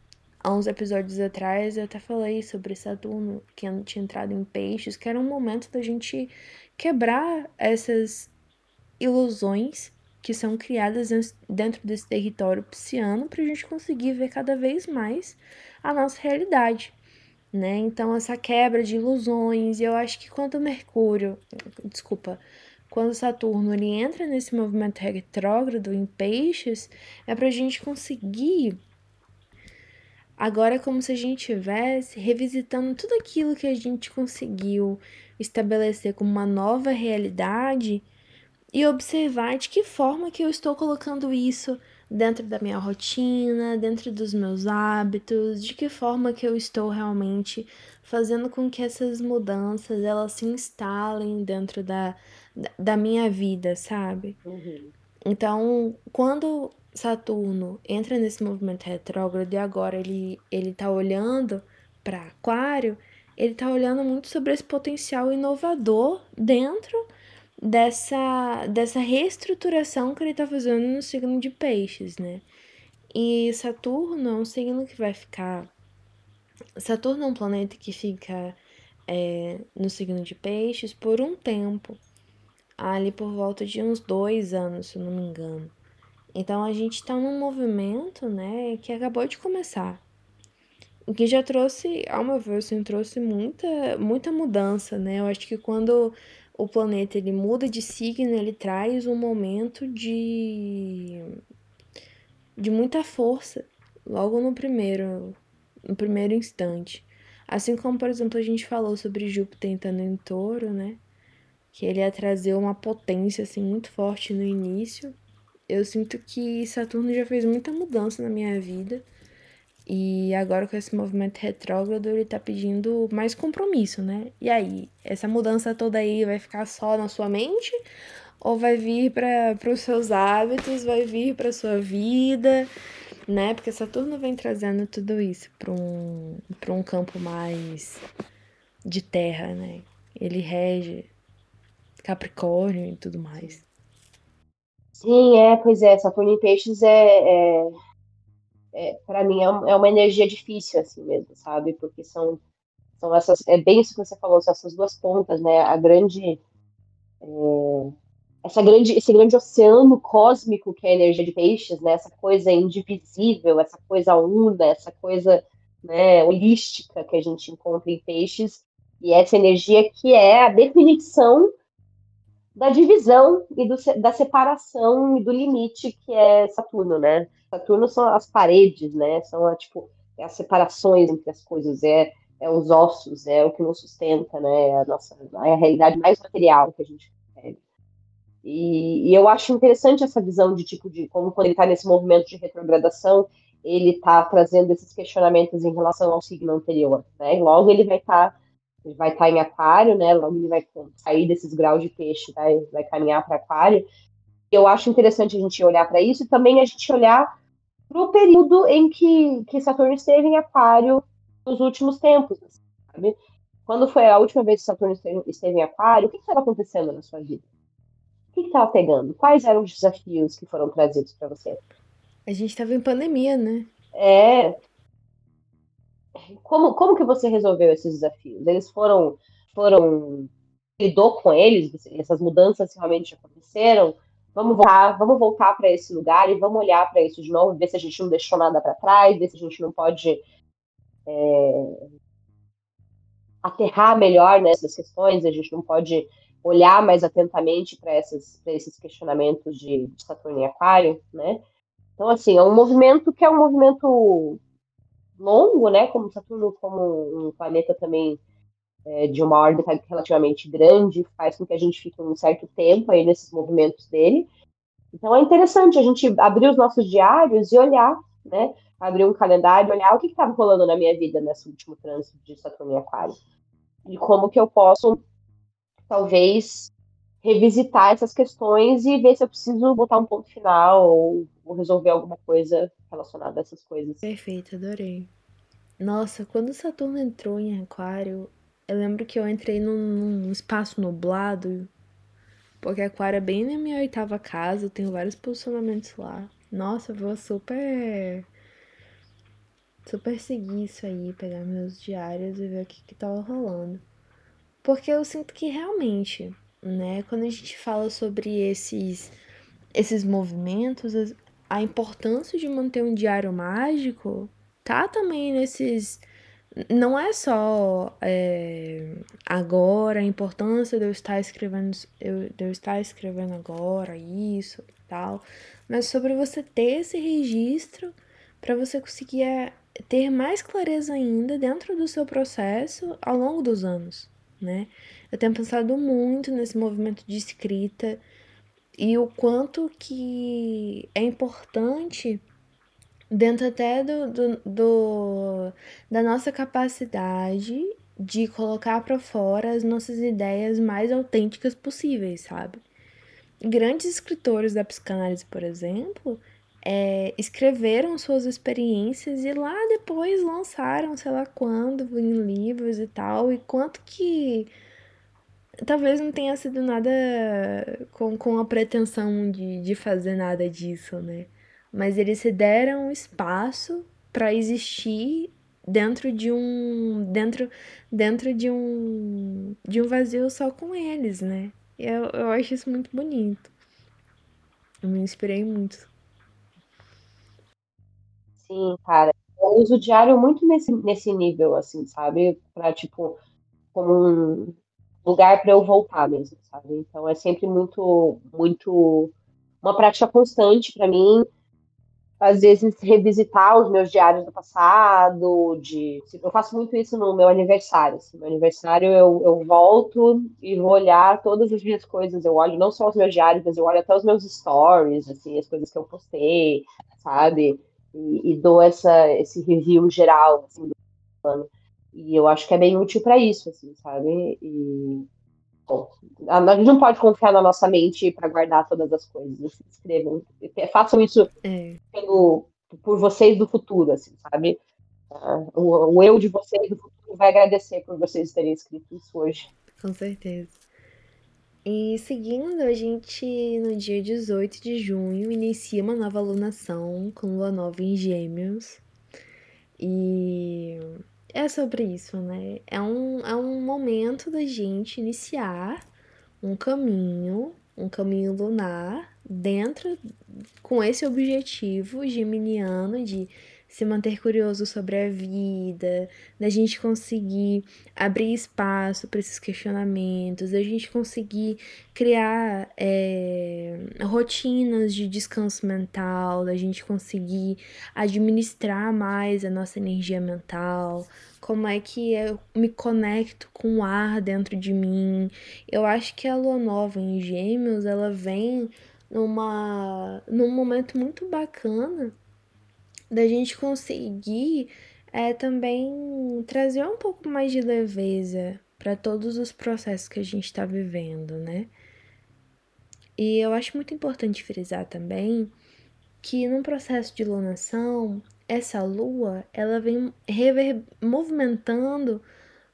há uns episódios atrás eu até falei sobre Saturno que tinha entrado em peixes, que era um momento da gente quebrar essas ilusões que são criadas dentro desse território pisciano para a gente conseguir ver cada vez mais a nossa realidade, né? Então essa quebra de ilusões, eu acho que quando Mercúrio, desculpa, quando Saturno ele entra nesse movimento retrógrado em peixes, é para a gente conseguir Agora é como se a gente estivesse revisitando tudo aquilo que a gente conseguiu estabelecer como uma nova realidade e observar de que forma que eu estou colocando isso dentro da minha rotina, dentro dos meus hábitos, de que forma que eu estou realmente fazendo com que essas mudanças elas se instalem dentro da, da minha vida, sabe? Uhum. Então, quando Saturno entra nesse movimento retrógrado e agora ele, ele tá olhando para Aquário, ele tá olhando muito sobre esse potencial inovador dentro dessa, dessa reestruturação que ele tá fazendo no signo de Peixes, né? E Saturno é um signo que vai ficar Saturno é um planeta que fica é, no signo de Peixes por um tempo, ali por volta de uns dois anos, se não me engano. Então a gente está num movimento, né, que acabou de começar. O que já trouxe, ao meu ver, assim, trouxe muita, muita mudança, né? Eu acho que quando o planeta ele muda de signo, ele traz um momento de de muita força logo no primeiro no primeiro instante. Assim como, por exemplo, a gente falou sobre Júpiter entrando em touro, né? Que ele ia trazer uma potência assim muito forte no início. Eu sinto que Saturno já fez muita mudança na minha vida. E agora com esse movimento retrógrado, ele tá pedindo mais compromisso, né? E aí, essa mudança toda aí vai ficar só na sua mente? Ou vai vir para os seus hábitos, vai vir para sua vida? né? Porque Saturno vem trazendo tudo isso para um, para um campo mais de terra, né? Ele rege Capricórnio e tudo mais. Sim, é, pois é, Saturno em Peixes é, é, é para mim é, é uma energia difícil assim mesmo, sabe? Porque são são essas, é bem isso que você falou, são essas duas pontas, né? A grande é, essa grande, esse grande oceano cósmico que é a energia de peixes, né? Essa coisa indivisível, essa coisa una, essa coisa né, holística que a gente encontra em peixes, e essa energia que é a definição da divisão e do, da separação e do limite que é Saturno, né? Saturno são as paredes, né? São a, tipo é as separações entre as coisas, é, é os ossos, é o que nos sustenta, né? É a nossa é a realidade mais material que a gente e, e, eu acho interessante essa visão de tipo de como quando ele está nesse movimento de retrogradação, ele está trazendo esses questionamentos em relação ao signo anterior, né? E logo ele vai estar tá, ele vai estar em aquário, né? Logo ele vai sair desses graus de peixe, vai, vai caminhar para aquário. Eu acho interessante a gente olhar para isso e também a gente olhar para o período em que, que Saturno esteve em aquário nos últimos tempos, sabe? Quando foi a última vez que Saturno esteve, esteve em aquário, o que estava acontecendo na sua vida? que estava pegando? Quais eram os desafios que foram trazidos para você? A gente estava em pandemia, né? É. Como, como que você resolveu esses desafios? Eles foram foram lidou com eles? Essas mudanças realmente aconteceram? Vamos voltar, vamos voltar para esse lugar e vamos olhar para isso de novo, ver se a gente não deixou nada para trás, ver se a gente não pode é, aterrar melhor nessas questões, a gente não pode olhar mais atentamente para esses questionamentos de, de Saturno e Aquário, né? Então, assim, é um movimento que é um movimento longo, né? Como Saturno, como um planeta também é, de uma órbita relativamente grande, faz com que a gente fique um certo tempo aí nesses movimentos dele. Então, é interessante a gente abrir os nossos diários e olhar, né? Abrir um calendário, olhar o que estava rolando na minha vida nesse último trânsito de Saturno e Aquário. E como que eu posso talvez revisitar essas questões e ver se eu preciso botar um ponto final ou, ou resolver alguma coisa relacionada a essas coisas. Perfeito, adorei. Nossa, quando Saturno entrou em Aquário, eu lembro que eu entrei num, num espaço nublado, porque Aquário é bem na minha oitava casa, eu tenho vários posicionamentos lá. Nossa, eu vou super. Super seguir isso aí, pegar meus diários e ver o que, que tava rolando. Porque eu sinto que realmente, né, quando a gente fala sobre esses, esses movimentos, a importância de manter um diário mágico tá também nesses. Não é só é, agora a importância de eu estar escrevendo, eu, de eu estar escrevendo agora isso e tal, mas sobre você ter esse registro para você conseguir é, ter mais clareza ainda dentro do seu processo ao longo dos anos né? Eu tenho pensado muito nesse movimento de escrita e o quanto que é importante dentro até do, do, do da nossa capacidade de colocar para fora as nossas ideias mais autênticas possíveis, sabe? Grandes escritores da psicanálise, por exemplo, é, escreveram suas experiências e lá depois lançaram, sei lá quando, em livros e tal, e quanto que talvez não tenha sido nada com, com a pretensão de, de fazer nada disso, né? Mas eles se deram espaço para existir dentro de um dentro dentro de um de um vazio só com eles, né? Eu, eu acho isso muito bonito. Eu me inspirei muito. Sim, cara. Eu uso o diário muito nesse, nesse nível, assim, sabe? Pra, tipo, como um lugar para eu voltar mesmo, sabe? Então é sempre muito, muito uma prática constante para mim às vezes revisitar os meus diários do passado, de eu faço muito isso no meu aniversário. Assim, meu aniversário eu, eu volto e vou olhar todas as minhas coisas. Eu olho não só os meus diários, mas eu olho até os meus stories, assim, as coisas que eu postei, sabe? E, e dou essa, esse review geral assim, do ano. E eu acho que é bem útil para isso, assim, sabe? E Bom, a gente não pode confiar na nossa mente para guardar todas as coisas. Escrevam, façam isso é. pelo, por vocês do futuro, assim, sabe? O, o, eu de vocês do futuro vai agradecer por vocês terem escrito isso hoje. Com certeza. E seguindo, a gente, no dia 18 de junho, inicia uma nova alunação com lua nova em Gêmeos. E é sobre isso, né? É um, é um momento da gente iniciar um caminho, um caminho lunar, dentro com esse objetivo geminiano de se manter curioso sobre a vida, da gente conseguir abrir espaço para esses questionamentos, da gente conseguir criar é, rotinas de descanso mental, da gente conseguir administrar mais a nossa energia mental, como é que eu me conecto com o ar dentro de mim. Eu acho que a lua nova em Gêmeos, ela vem numa num momento muito bacana da gente conseguir é, também trazer um pouco mais de leveza para todos os processos que a gente está vivendo, né? E eu acho muito importante frisar também que num processo de lunação, essa lua, ela vem rever movimentando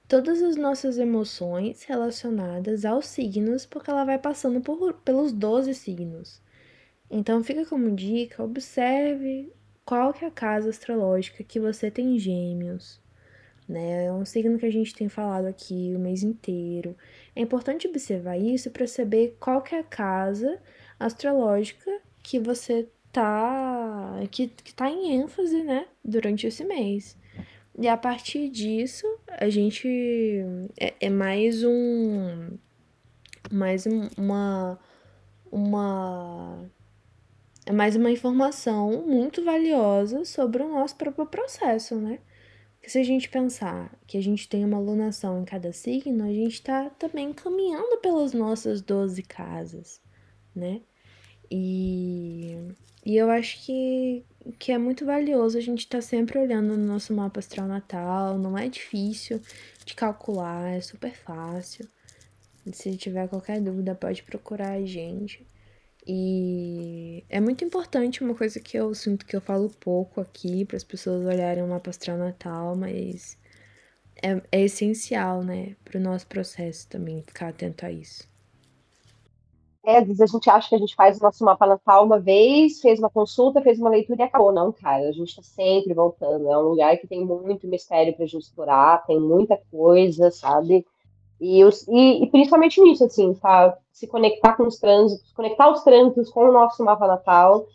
todas as nossas emoções relacionadas aos signos, porque ela vai passando por, pelos 12 signos. Então fica como dica, observe qual que é a casa astrológica que você tem gêmeos, né? É um signo que a gente tem falado aqui o mês inteiro. É importante observar isso para saber qual que é a casa astrológica que você tá que, que tá em ênfase, né, durante esse mês. E a partir disso, a gente é, é mais um mais uma uma é mais uma informação muito valiosa sobre o nosso próprio processo, né? Porque se a gente pensar que a gente tem uma alunação em cada signo, a gente está também caminhando pelas nossas 12 casas, né? E, e eu acho que, que é muito valioso a gente estar tá sempre olhando no nosso mapa astral natal, não é difícil de calcular, é super fácil. Se tiver qualquer dúvida, pode procurar a gente. E é muito importante uma coisa que eu sinto que eu falo pouco aqui para as pessoas olharem o mapa astral natal, mas é, é essencial, né, para o nosso processo também ficar atento a isso. É, às vezes a gente acha que a gente faz o nosso mapa natal uma vez, fez uma consulta, fez uma leitura e acabou. Não, cara, a gente está sempre voltando. É um lugar que tem muito mistério para a gente explorar, tem muita coisa, sabe? E, e, e, principalmente nisso, assim, tá? Se conectar com os trânsitos, conectar os trânsitos com o nosso mapa natal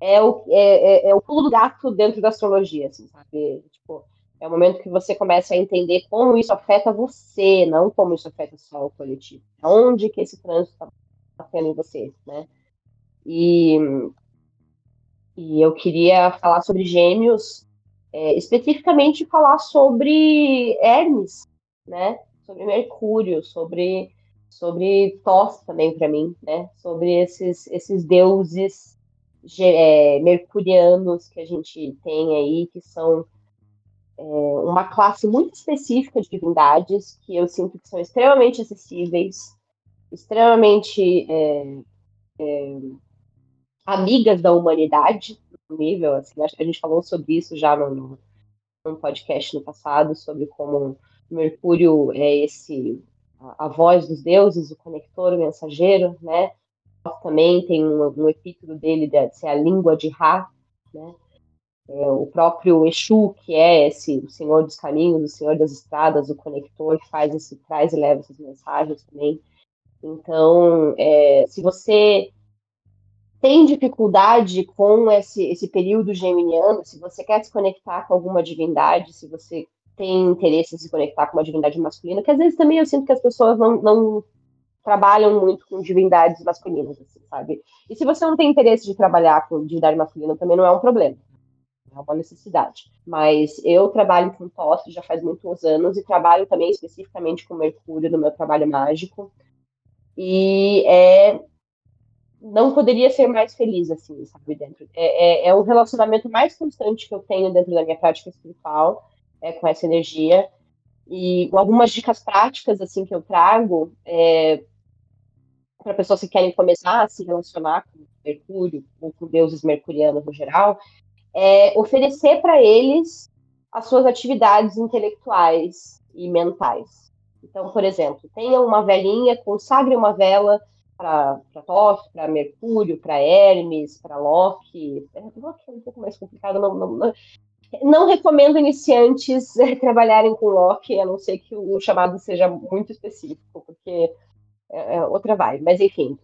é o, é, é, é o pulo do gato dentro da astrologia, assim, sabe? Tipo, é o momento que você começa a entender como isso afeta você, não como isso afeta só o coletivo. Onde que esse trânsito está batendo em você, né? E, e eu queria falar sobre gêmeos, é, especificamente falar sobre Hermes, né? Sobre Mercúrio, sobre sobre Tos também para mim, né? Sobre esses esses deuses é, mercurianos que a gente tem aí, que são é, uma classe muito específica de divindades que eu sinto que são extremamente acessíveis, extremamente é, é amigas da humanidade, nível, assim, a gente falou sobre isso já no, no podcast no passado, sobre como Mercúrio é esse a, a voz dos deuses, o conector, o mensageiro, né? Também tem um, um epíteto dele de ser a língua de Ra, né? É, o próprio Exu, que é esse o Senhor dos Caminhos, o Senhor das Estradas, o conector que faz esse, traz e leva essas mensagens também. Então, é, se você tem dificuldade com esse, esse período geminiano, se você quer se conectar com alguma divindade, se você tem interesse em se conectar com uma divindade masculina, que às vezes também eu sinto que as pessoas não, não trabalham muito com divindades masculinas, assim, sabe? E se você não tem interesse de trabalhar com divindade masculina, também não é um problema. É uma necessidade. Mas eu trabalho com tosse já faz muitos anos e trabalho também especificamente com Mercúrio no meu trabalho mágico. E é não poderia ser mais feliz, assim, sabe, dentro. É, é, é, o relacionamento mais constante que eu tenho dentro da minha prática espiritual, é, com essa energia. E algumas dicas práticas, assim, que eu trago é, para pessoas que querem começar a se relacionar com Mercúrio, ou com deuses mercurianos no geral, é oferecer para eles as suas atividades intelectuais e mentais. Então, por exemplo, tenha uma velinha, consagre uma vela para Thoth, para Mercúrio, para Hermes, para Loki. É, Loki é um pouco mais complicado, não, não, não, não recomendo iniciantes (laughs) trabalharem com Loki, a não ser que o chamado seja muito específico, porque é, é outra vai. Mas, enfim,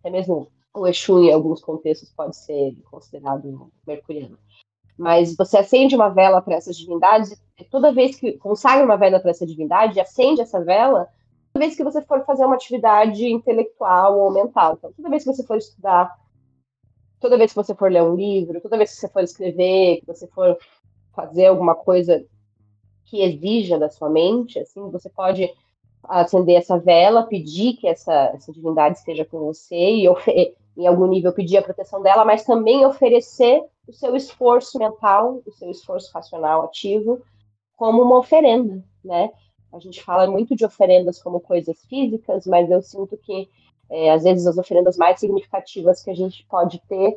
até mesmo o Exu, em alguns contextos, pode ser considerado mercuriano. Mas você acende uma vela para essas divindades, toda vez que consagra uma vela para essa divindade, acende essa vela, toda vez que você for fazer uma atividade intelectual ou mental. Então, toda vez que você for estudar, toda vez que você for ler um livro, toda vez que você for escrever, que você for fazer alguma coisa que exija da sua mente, assim, você pode acender essa vela, pedir que essa, essa divindade esteja com você e em algum nível pedir a proteção dela, mas também oferecer o seu esforço mental, o seu esforço racional ativo como uma oferenda, né? A gente fala muito de oferendas como coisas físicas, mas eu sinto que, é, às vezes, as oferendas mais significativas que a gente pode ter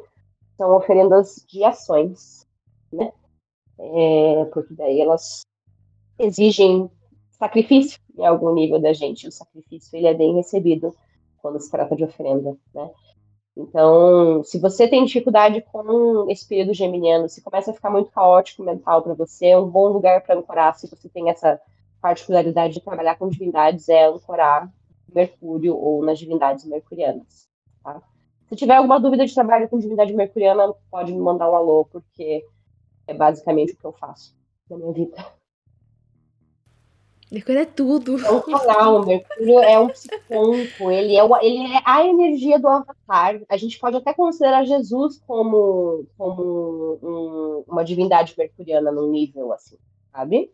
são oferendas de ações, né? É, porque daí elas exigem sacrifício em algum nível da gente. O sacrifício ele é bem recebido quando se trata de oferenda, né? Então, se você tem dificuldade com esse período geminiano, se começa a ficar muito caótico mental para você, é um bom lugar para ancorar se você tem essa particularidade de trabalhar com divindades é ancorar Mercúrio ou nas divindades mercurianas. Tá? Se tiver alguma dúvida de trabalho com divindade mercuriana, pode me mandar um alô, porque é basicamente o que eu faço na minha vida. Mercúrio é tudo. É um canal, o Mercúrio é um psiconco, ele é, o, ele é a energia do avatar. A gente pode até considerar Jesus como, como um, uma divindade mercuriana num nível assim, sabe?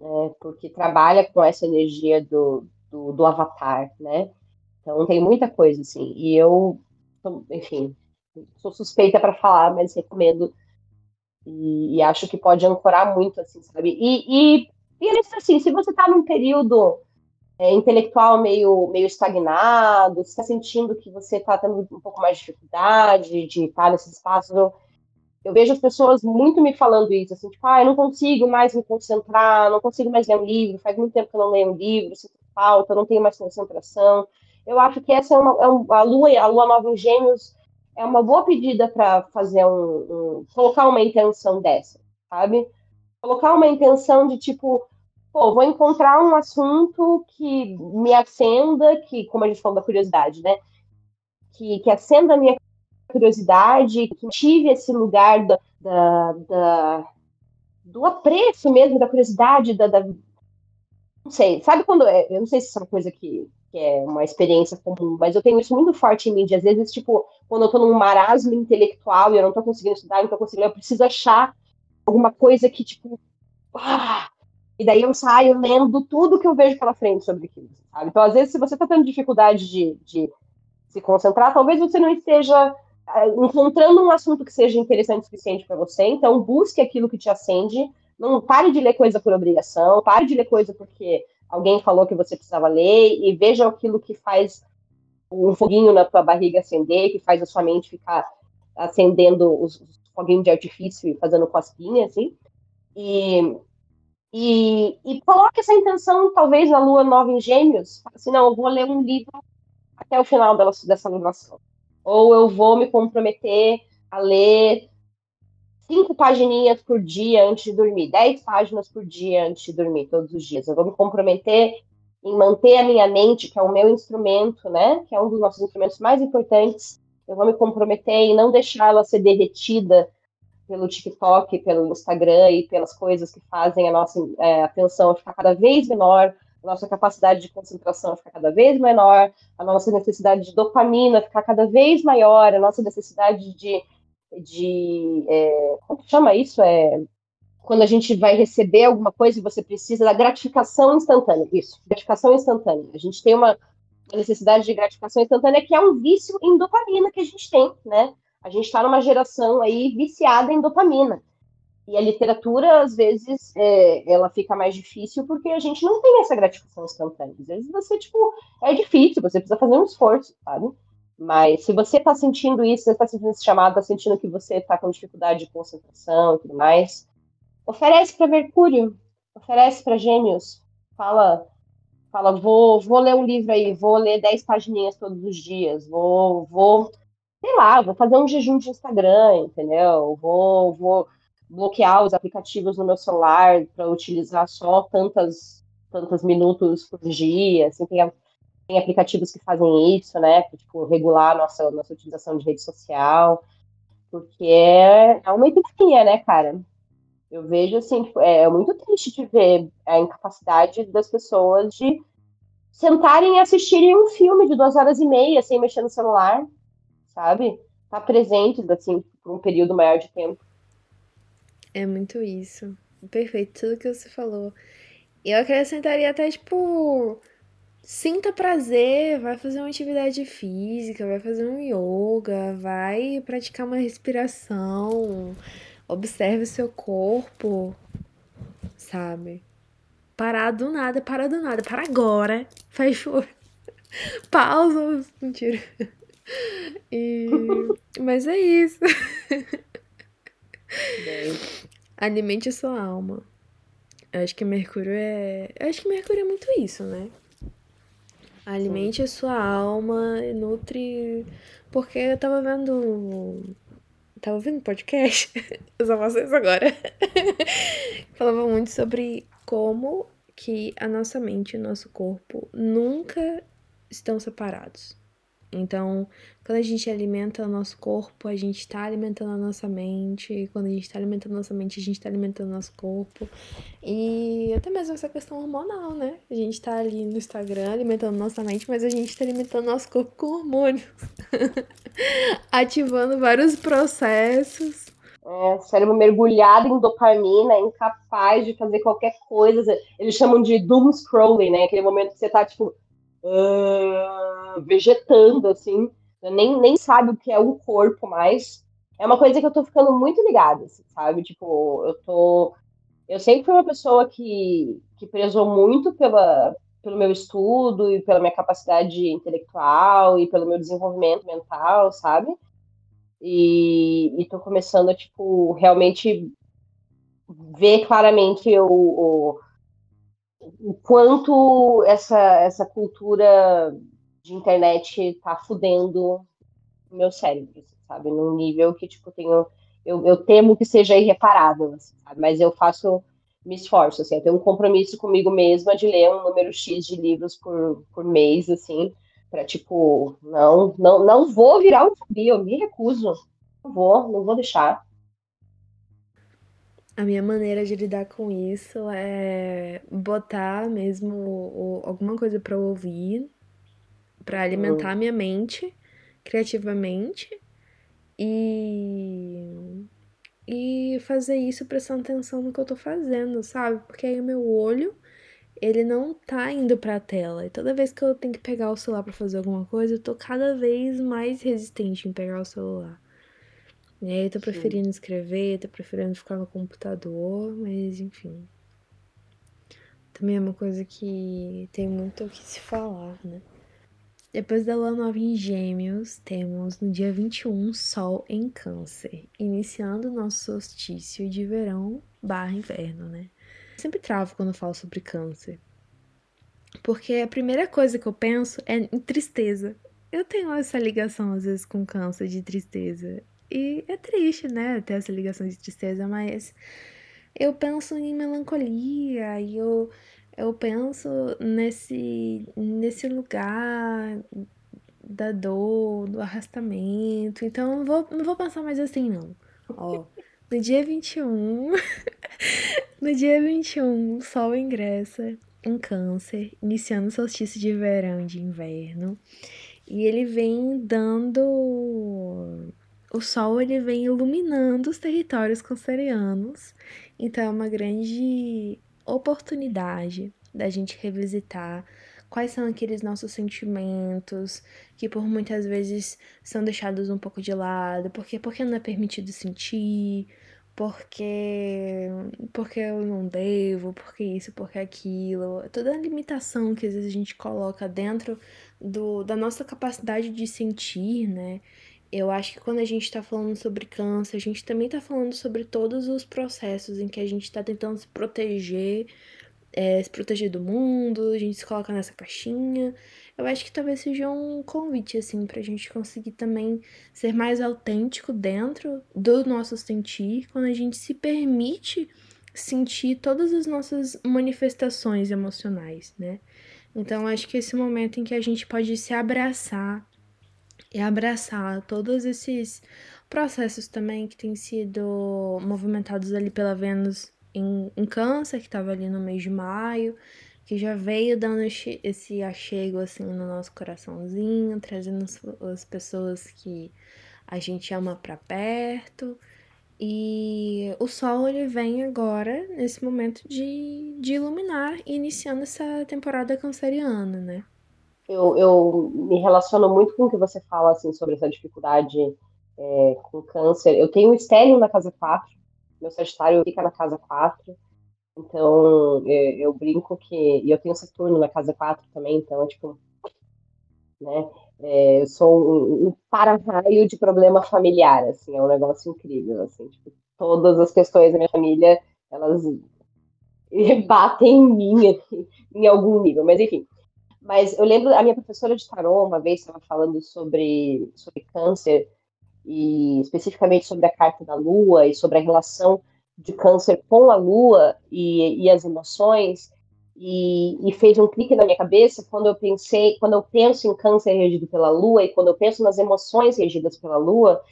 né, porque trabalha com essa energia do, do, do, avatar, né? Então tem muita coisa assim. E eu, enfim, sou suspeita para falar, mas recomendo e, e, acho que pode ancorar muito, assim, sabe? E, e, e assim, se você está num período é, intelectual meio, meio estagnado, está sentindo que você está tendo um pouco mais de dificuldade de estar nesses espaços, eu eu vejo as pessoas muito me falando isso, assim, tipo, ah, eu não consigo mais me concentrar, não consigo mais ler um livro, faz muito tempo que eu não leio um livro, sinto falta, não tenho mais concentração. Eu acho que essa é uma, é um, a lua, a lua nova em Gêmeos é uma boa pedida para fazer um, um, colocar uma intenção dessa, sabe? Colocar uma intenção de tipo, pô, vou encontrar um assunto que me acenda, que, como a gente falou da curiosidade, né? Que, que acenda a minha curiosidade, que tive esse lugar da, da, da, do apreço mesmo, da curiosidade, da, da, não sei, sabe quando, é, eu não sei se isso é uma coisa que, que é uma experiência comum, mas eu tenho isso muito forte em mim, de, às vezes, tipo, quando eu tô num marasmo intelectual e eu não tô conseguindo estudar, não tô conseguindo, eu preciso achar alguma coisa que, tipo, ah, e daí eu saio lendo tudo que eu vejo pela frente sobre aquilo, sabe? Então, às vezes, se você tá tendo dificuldade de, de se concentrar, talvez você não esteja encontrando um assunto que seja interessante o suficiente para você, então busque aquilo que te acende. Não pare de ler coisa por obrigação, pare de ler coisa porque alguém falou que você precisava ler e veja aquilo que faz um foguinho na tua barriga acender, que faz a sua mente ficar acendendo os, os foguinhos de artifício e fazendo cosquinha, assim. E, e, e coloque essa intenção, talvez, na lua nova em gêmeos, assim, não, eu vou ler um livro até o final dessa lunação ou eu vou me comprometer a ler cinco pagininhas por dia antes de dormir, dez páginas por dia antes de dormir, todos os dias. Eu vou me comprometer em manter a minha mente, que é o meu instrumento, né? Que é um dos nossos instrumentos mais importantes. Eu vou me comprometer em não deixar ela ser derretida pelo TikTok, pelo Instagram e pelas coisas que fazem a nossa é, atenção ficar cada vez menor, a nossa capacidade de concentração ficar cada vez menor, a nossa necessidade de dopamina ficar cada vez maior, a nossa necessidade de, de é, como chama isso? É, quando a gente vai receber alguma coisa e você precisa da gratificação instantânea. Isso, gratificação instantânea. A gente tem uma necessidade de gratificação instantânea que é um vício em dopamina que a gente tem, né? A gente está numa geração aí viciada em dopamina. E a literatura, às vezes, é, ela fica mais difícil porque a gente não tem essa gratificação instantânea. Às vezes você, tipo, é difícil, você precisa fazer um esforço, sabe? Mas se você está sentindo isso, você está sentindo esse chamado, está sentindo que você está com dificuldade de concentração e tudo mais, oferece para Mercúrio, oferece para Gêmeos, fala, fala, vou, vou ler um livro aí, vou ler 10 pagininhas todos os dias, vou, vou, sei lá, vou fazer um jejum de Instagram, entendeu? Vou, vou bloquear os aplicativos no meu celular para utilizar só tantas, tantos minutos por dia, assim, tem, tem aplicativos que fazem isso, né, tipo, regular a nossa, nossa utilização de rede social, porque é, é uma epidemia, né, cara? Eu vejo, assim, tipo, é, é muito triste de ver a incapacidade das pessoas de sentarem e assistirem um filme de duas horas e meia sem mexer no celular, sabe? Tá presente, assim, por um período maior de tempo. É muito isso. Perfeito, tudo que você falou. Eu acrescentaria até, tipo, sinta prazer, vai fazer uma atividade física, vai fazer um yoga, vai praticar uma respiração, observe o seu corpo, sabe? Parar do nada, para do nada, para agora, (laughs) faz favor. Pausa, mentira. E... (laughs) Mas é isso. Alimente a sua alma. Eu acho que Mercúrio é. Eu acho que Mercúrio é muito isso, né? Alimente a sua alma, nutre. Porque eu tava vendo. Tava ouvindo podcast? (laughs) Eu só faço isso agora. (laughs) Falava muito sobre como que a nossa mente e o nosso corpo nunca estão separados. Então, quando a gente alimenta o nosso corpo, a gente está alimentando a nossa mente. E quando a gente está alimentando a nossa mente, a gente está alimentando o nosso corpo. E até mesmo essa questão hormonal, né? A gente está ali no Instagram alimentando nossa mente, mas a gente está alimentando nosso corpo com hormônios. (laughs) Ativando vários processos. É, cérebro mergulhado em dopamina, incapaz de fazer qualquer coisa. Eles chamam de doom scrolling, né? Aquele momento que você tá, tipo, uh, vegetando, assim, nem, nem sabe o que é um corpo mais. É uma coisa que eu tô ficando muito ligada, assim, sabe? Tipo, eu tô. Eu sempre fui uma pessoa que, que prezou muito pela, pelo meu estudo e pela minha capacidade intelectual e pelo meu desenvolvimento mental, sabe? E, e tô começando a, tipo, realmente ver claramente o, o o quanto essa, essa cultura de internet tá fudendo o meu cérebro, sabe? Num nível que, tipo, tenho. Eu, eu temo que seja irreparável, assim, Mas eu faço, me esforço, assim, eu tenho um compromisso comigo mesma de ler um número X de livros por, por mês, assim, para tipo, não, não, não vou virar um zumbi, eu me recuso. Não vou, não vou deixar. A minha maneira de lidar com isso é botar mesmo alguma coisa para ouvir, para alimentar a minha mente criativamente e e fazer isso prestando atenção no que eu tô fazendo, sabe? Porque aí o meu olho ele não tá indo pra tela. E toda vez que eu tenho que pegar o celular para fazer alguma coisa, eu tô cada vez mais resistente em pegar o celular. E aí eu tô preferindo Sim. escrever, tô preferindo ficar no computador, mas enfim. Também é uma coisa que tem muito o que se falar, né? Depois da lua nova em Gêmeos, temos no dia 21 Sol em Câncer, iniciando o nosso solstício de verão barra inverno, né? Eu sempre travo quando falo sobre Câncer. Porque a primeira coisa que eu penso é em tristeza. Eu tenho essa ligação às vezes com câncer de tristeza. E é triste, né, ter essa ligação de tristeza, mas eu penso em melancolia e eu, eu penso nesse, nesse lugar da dor, do arrastamento. Então não vou, não vou pensar mais assim, não. Ó, no dia 21, (laughs) no dia 21, o sol ingressa em câncer, iniciando o solstício de verão e de inverno. E ele vem dando. O sol ele vem iluminando os territórios cancerianos. Então é uma grande oportunidade da gente revisitar quais são aqueles nossos sentimentos que por muitas vezes são deixados um pouco de lado, porque porque não é permitido sentir, porque porque eu não devo, porque isso, porque aquilo, toda a limitação que às vezes a gente coloca dentro do, da nossa capacidade de sentir, né? Eu acho que quando a gente está falando sobre câncer, a gente também está falando sobre todos os processos em que a gente está tentando se proteger, é, se proteger do mundo, a gente se coloca nessa caixinha. Eu acho que talvez seja um convite, assim, pra gente conseguir também ser mais autêntico dentro do nosso sentir, quando a gente se permite sentir todas as nossas manifestações emocionais, né? Então, acho que esse momento em que a gente pode se abraçar e abraçar todos esses processos também que têm sido movimentados ali pela Vênus em, em Câncer, que estava ali no mês de maio, que já veio dando esse achego assim no nosso coraçãozinho, trazendo as pessoas que a gente ama para perto. E o sol ele vem agora nesse momento de, de iluminar, iniciando essa temporada canceriana, né? Eu, eu me relaciono muito com o que você fala assim sobre essa dificuldade é, com câncer. Eu tenho o estélio na casa 4, meu Sagitário fica na casa 4. Então, eu, eu, brinco que. E eu tenho Saturno na casa 4 também, então, é tipo. Né? É, eu sou um, um para-raio de problema familiar, assim, é um negócio incrível, assim, tipo, todas as questões da minha família, elas (laughs) batem em mim, assim, em algum nível, mas enfim. Mas eu lembro, a minha professora de tarô, uma vez, estava falando sobre, sobre câncer, e especificamente sobre a carta da Lua e sobre a relação de câncer com a Lua e, e as emoções, e, e, fez um clique na minha cabeça quando eu pensei, quando eu penso em câncer regido pela Lua e quando eu penso nas emoções regidas pela Lua,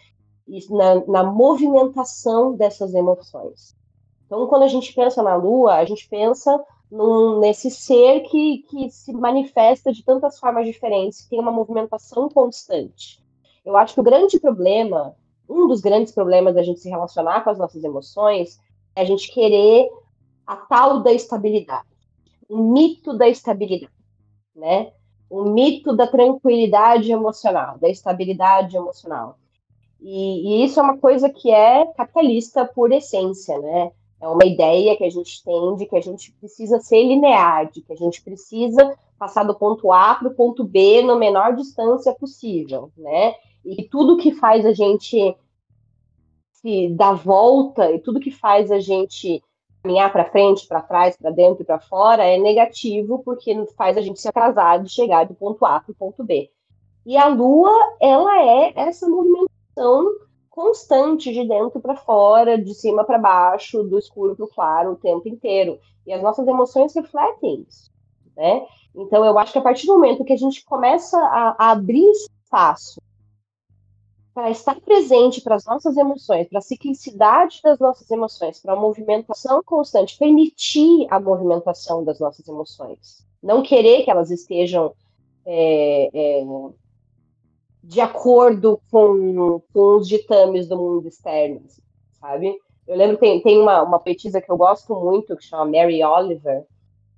e na, na movimentação dessas emoções. Então, quando a gente pensa na Lua, a gente pensa num, nesse ser que, que se manifesta de tantas formas diferentes, que tem uma movimentação constante. Eu acho que o grande problema, um dos grandes problemas da gente se relacionar com as nossas emoções, é a gente querer a tal da estabilidade, o mito da estabilidade, né? O mito da tranquilidade emocional, da estabilidade emocional. E, e, isso é uma coisa que é capitalista por essência, né? É uma ideia que a gente tem de que a gente precisa ser linear, de que a gente precisa passar do ponto A para o ponto B na menor distância possível, né? E tudo que faz a gente se dar volta e tudo que faz a gente caminhar para frente, para trás, para dentro e para fora é negativo, porque faz a gente se atrasar de chegar do ponto A para o ponto B. E a Lua, ela é essa movimentação constante de dentro para fora, de cima para baixo, do escuro para o claro o tempo inteiro. E as nossas emoções refletem isso, né? Então eu acho que a partir do momento que a gente começa a, a abrir espaço para estar presente para as nossas emoções, para a ciclicidade das nossas emoções, para a movimentação constante, permitir a movimentação das nossas emoções, não querer que elas estejam é, é, de acordo com, com os ditames do mundo externo, sabe? Eu lembro tem, tem uma, uma poetisa que eu gosto muito, que chama Mary Oliver.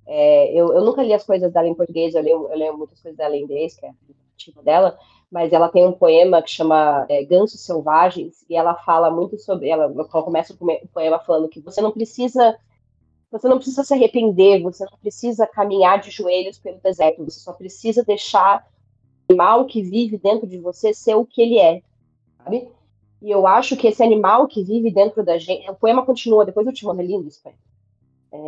É, eu, eu nunca li as coisas dela em português, eu leio, eu leio muitas coisas dela em inglês, que é a dela, mas ela tem um poema que chama é, Gansos Selvagens, e ela fala muito sobre. Ela, ela começa o poema falando que você não precisa. Você não precisa se arrepender, você não precisa caminhar de joelhos pelo deserto, você só precisa deixar animal que vive dentro de você ser o que ele é, sabe? E eu acho que esse animal que vive dentro da gente. O poema continua, depois eu te mando, lindo isso. É,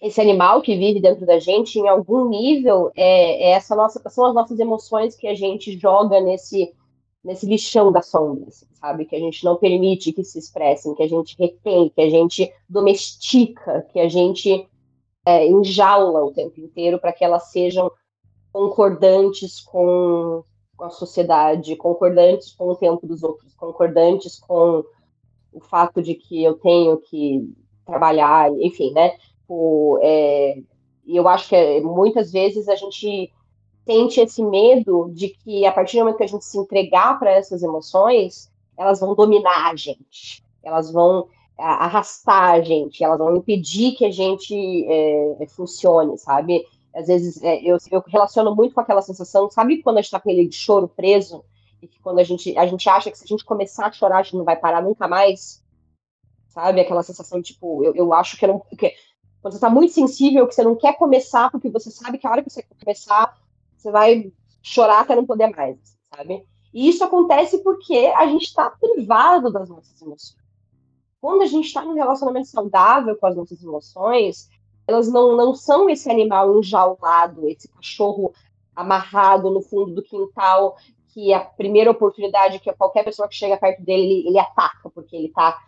esse animal que vive dentro da gente, em algum nível, é, é, essa nossa, são as nossas emoções que a gente joga nesse, nesse lixão das sombras, sabe? Que a gente não permite que se expressem, que a gente retém, que a gente domestica, que a gente é, enjaula o tempo inteiro para que elas sejam concordantes com, a sociedade, concordantes com o tempo dos outros, concordantes com o fato de que eu tenho que trabalhar, enfim, né? O, é, eu acho que é, muitas vezes a gente sente esse medo de que a partir do momento que a gente se entregar para essas emoções, elas vão dominar a gente, elas vão arrastar a gente, elas vão impedir que a gente é, funcione, sabe? Às vezes é, eu, eu relaciono muito com aquela sensação, sabe quando a gente está com aquele choro preso e que quando a gente, a gente acha que se a gente começar a chorar, a gente não vai parar nunca mais, sabe? Aquela sensação, tipo, eu, eu acho que eu não. Que, quando você está muito sensível, que você não quer começar, porque você sabe que a hora que você começar, você vai chorar até não poder mais, sabe? E isso acontece porque a gente está privado das nossas emoções. Quando a gente está num relacionamento saudável com as nossas emoções, elas não, não são esse animal enjaulado, esse cachorro amarrado no fundo do quintal, que a primeira oportunidade que qualquer pessoa que chega perto dele, ele, ele ataca, porque ele está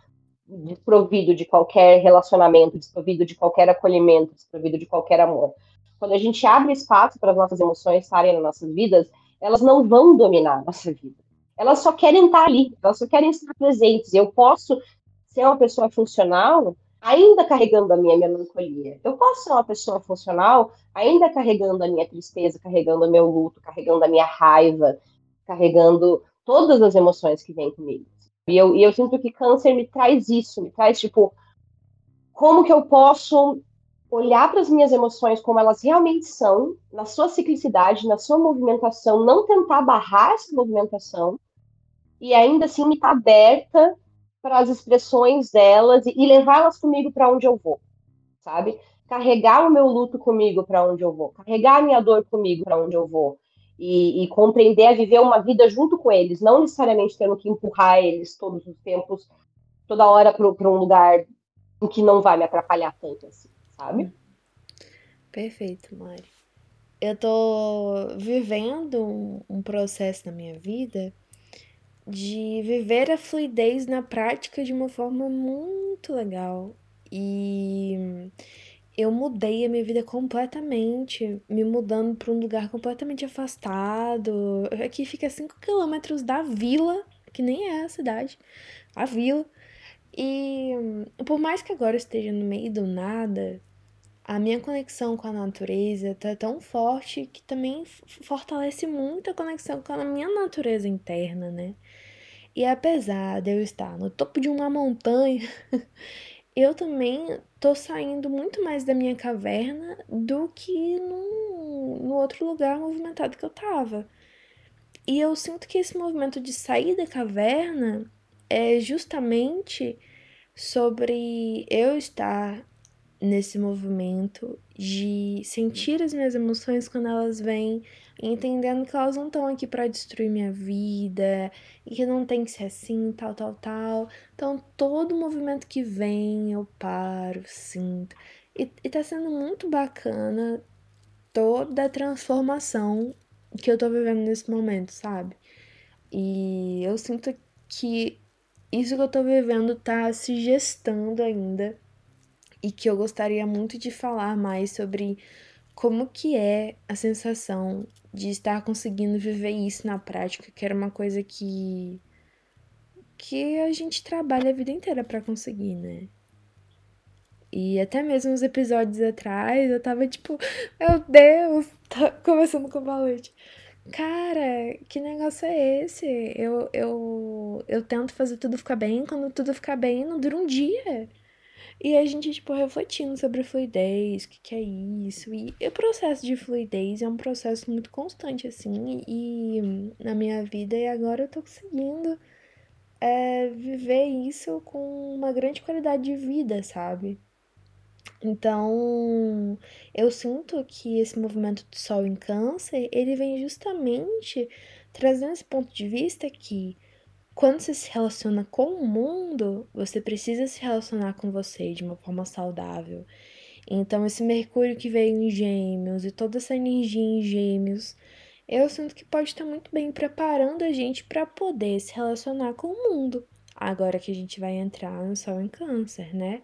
desprovido de qualquer relacionamento, desprovido de qualquer acolhimento, desprovido de qualquer amor quando a gente abre espaço para as nossas emoções estarem nas nossas vidas, elas não vão dominar a nossa vida. Elas só querem estar ali, elas só querem estar presentes. Eu posso ser uma pessoa funcional ainda carregando a minha melancolia. Eu posso ser uma pessoa funcional ainda carregando a minha tristeza, carregando o meu luto, carregando a minha raiva, carregando todas as emoções que vêm comigo. E eu, e eu sinto que câncer me traz isso, me traz, tipo, como que eu posso olhar para as minhas emoções como elas realmente são, na sua ciclicidade, na sua movimentação, não tentar barrar essa movimentação e ainda assim me estar tá aberta para as expressões delas e, e levá-las comigo para onde eu vou, sabe? Carregar o meu luto comigo para onde eu vou, carregar a minha dor comigo para onde eu vou. E, e, compreender a viver uma vida junto com eles, não necessariamente tendo que empurrar eles todos os tempos, toda hora para um lugar em que não vai me atrapalhar tanto assim sabe? Perfeito, Mari. Eu tô vivendo um, um processo na minha vida de viver a fluidez na prática de uma forma muito legal. E eu mudei a minha vida completamente, me mudando para um lugar completamente afastado. Aqui fica 5 quilômetros da vila, que nem é a cidade, a vila. E por mais que agora esteja no meio do nada, a minha conexão com a natureza tá tão forte que também fortalece muito a conexão com a minha natureza interna, né? E apesar de eu estar no topo de uma montanha, (laughs) eu também tô saindo muito mais da minha caverna do que no, no outro lugar movimentado que eu tava. E eu sinto que esse movimento de sair da caverna é justamente sobre eu estar nesse movimento de sentir as minhas emoções quando elas vêm, entendendo que elas não estão aqui para destruir minha vida e que não tem que ser assim, tal, tal, tal. Então, todo movimento que vem, eu paro, sinto. E, e tá sendo muito bacana toda a transformação que eu tô vivendo nesse momento, sabe? E eu sinto que isso que eu tô vivendo tá se gestando ainda e que eu gostaria muito de falar mais sobre como que é a sensação de estar conseguindo viver isso na prática, que era uma coisa que que a gente trabalha a vida inteira para conseguir, né? E até mesmo uns episódios atrás eu tava tipo, meu Deus, (laughs) tá conversando com o Valete. Cara, que negócio é esse? Eu, eu, eu tento fazer tudo ficar bem, quando tudo ficar bem, não dura um dia. E a gente, tipo, refletindo sobre fluidez, o que, que é isso. E o processo de fluidez é um processo muito constante, assim, e na minha vida, e agora eu tô conseguindo é, viver isso com uma grande qualidade de vida, sabe? Então, eu sinto que esse movimento do Sol em Câncer, ele vem justamente trazendo esse ponto de vista que quando você se relaciona com o mundo, você precisa se relacionar com você de uma forma saudável. Então, esse Mercúrio que veio em Gêmeos e toda essa energia em Gêmeos eu sinto que pode estar muito bem preparando a gente para poder se relacionar com o mundo. Agora que a gente vai entrar no Sol em Câncer, né?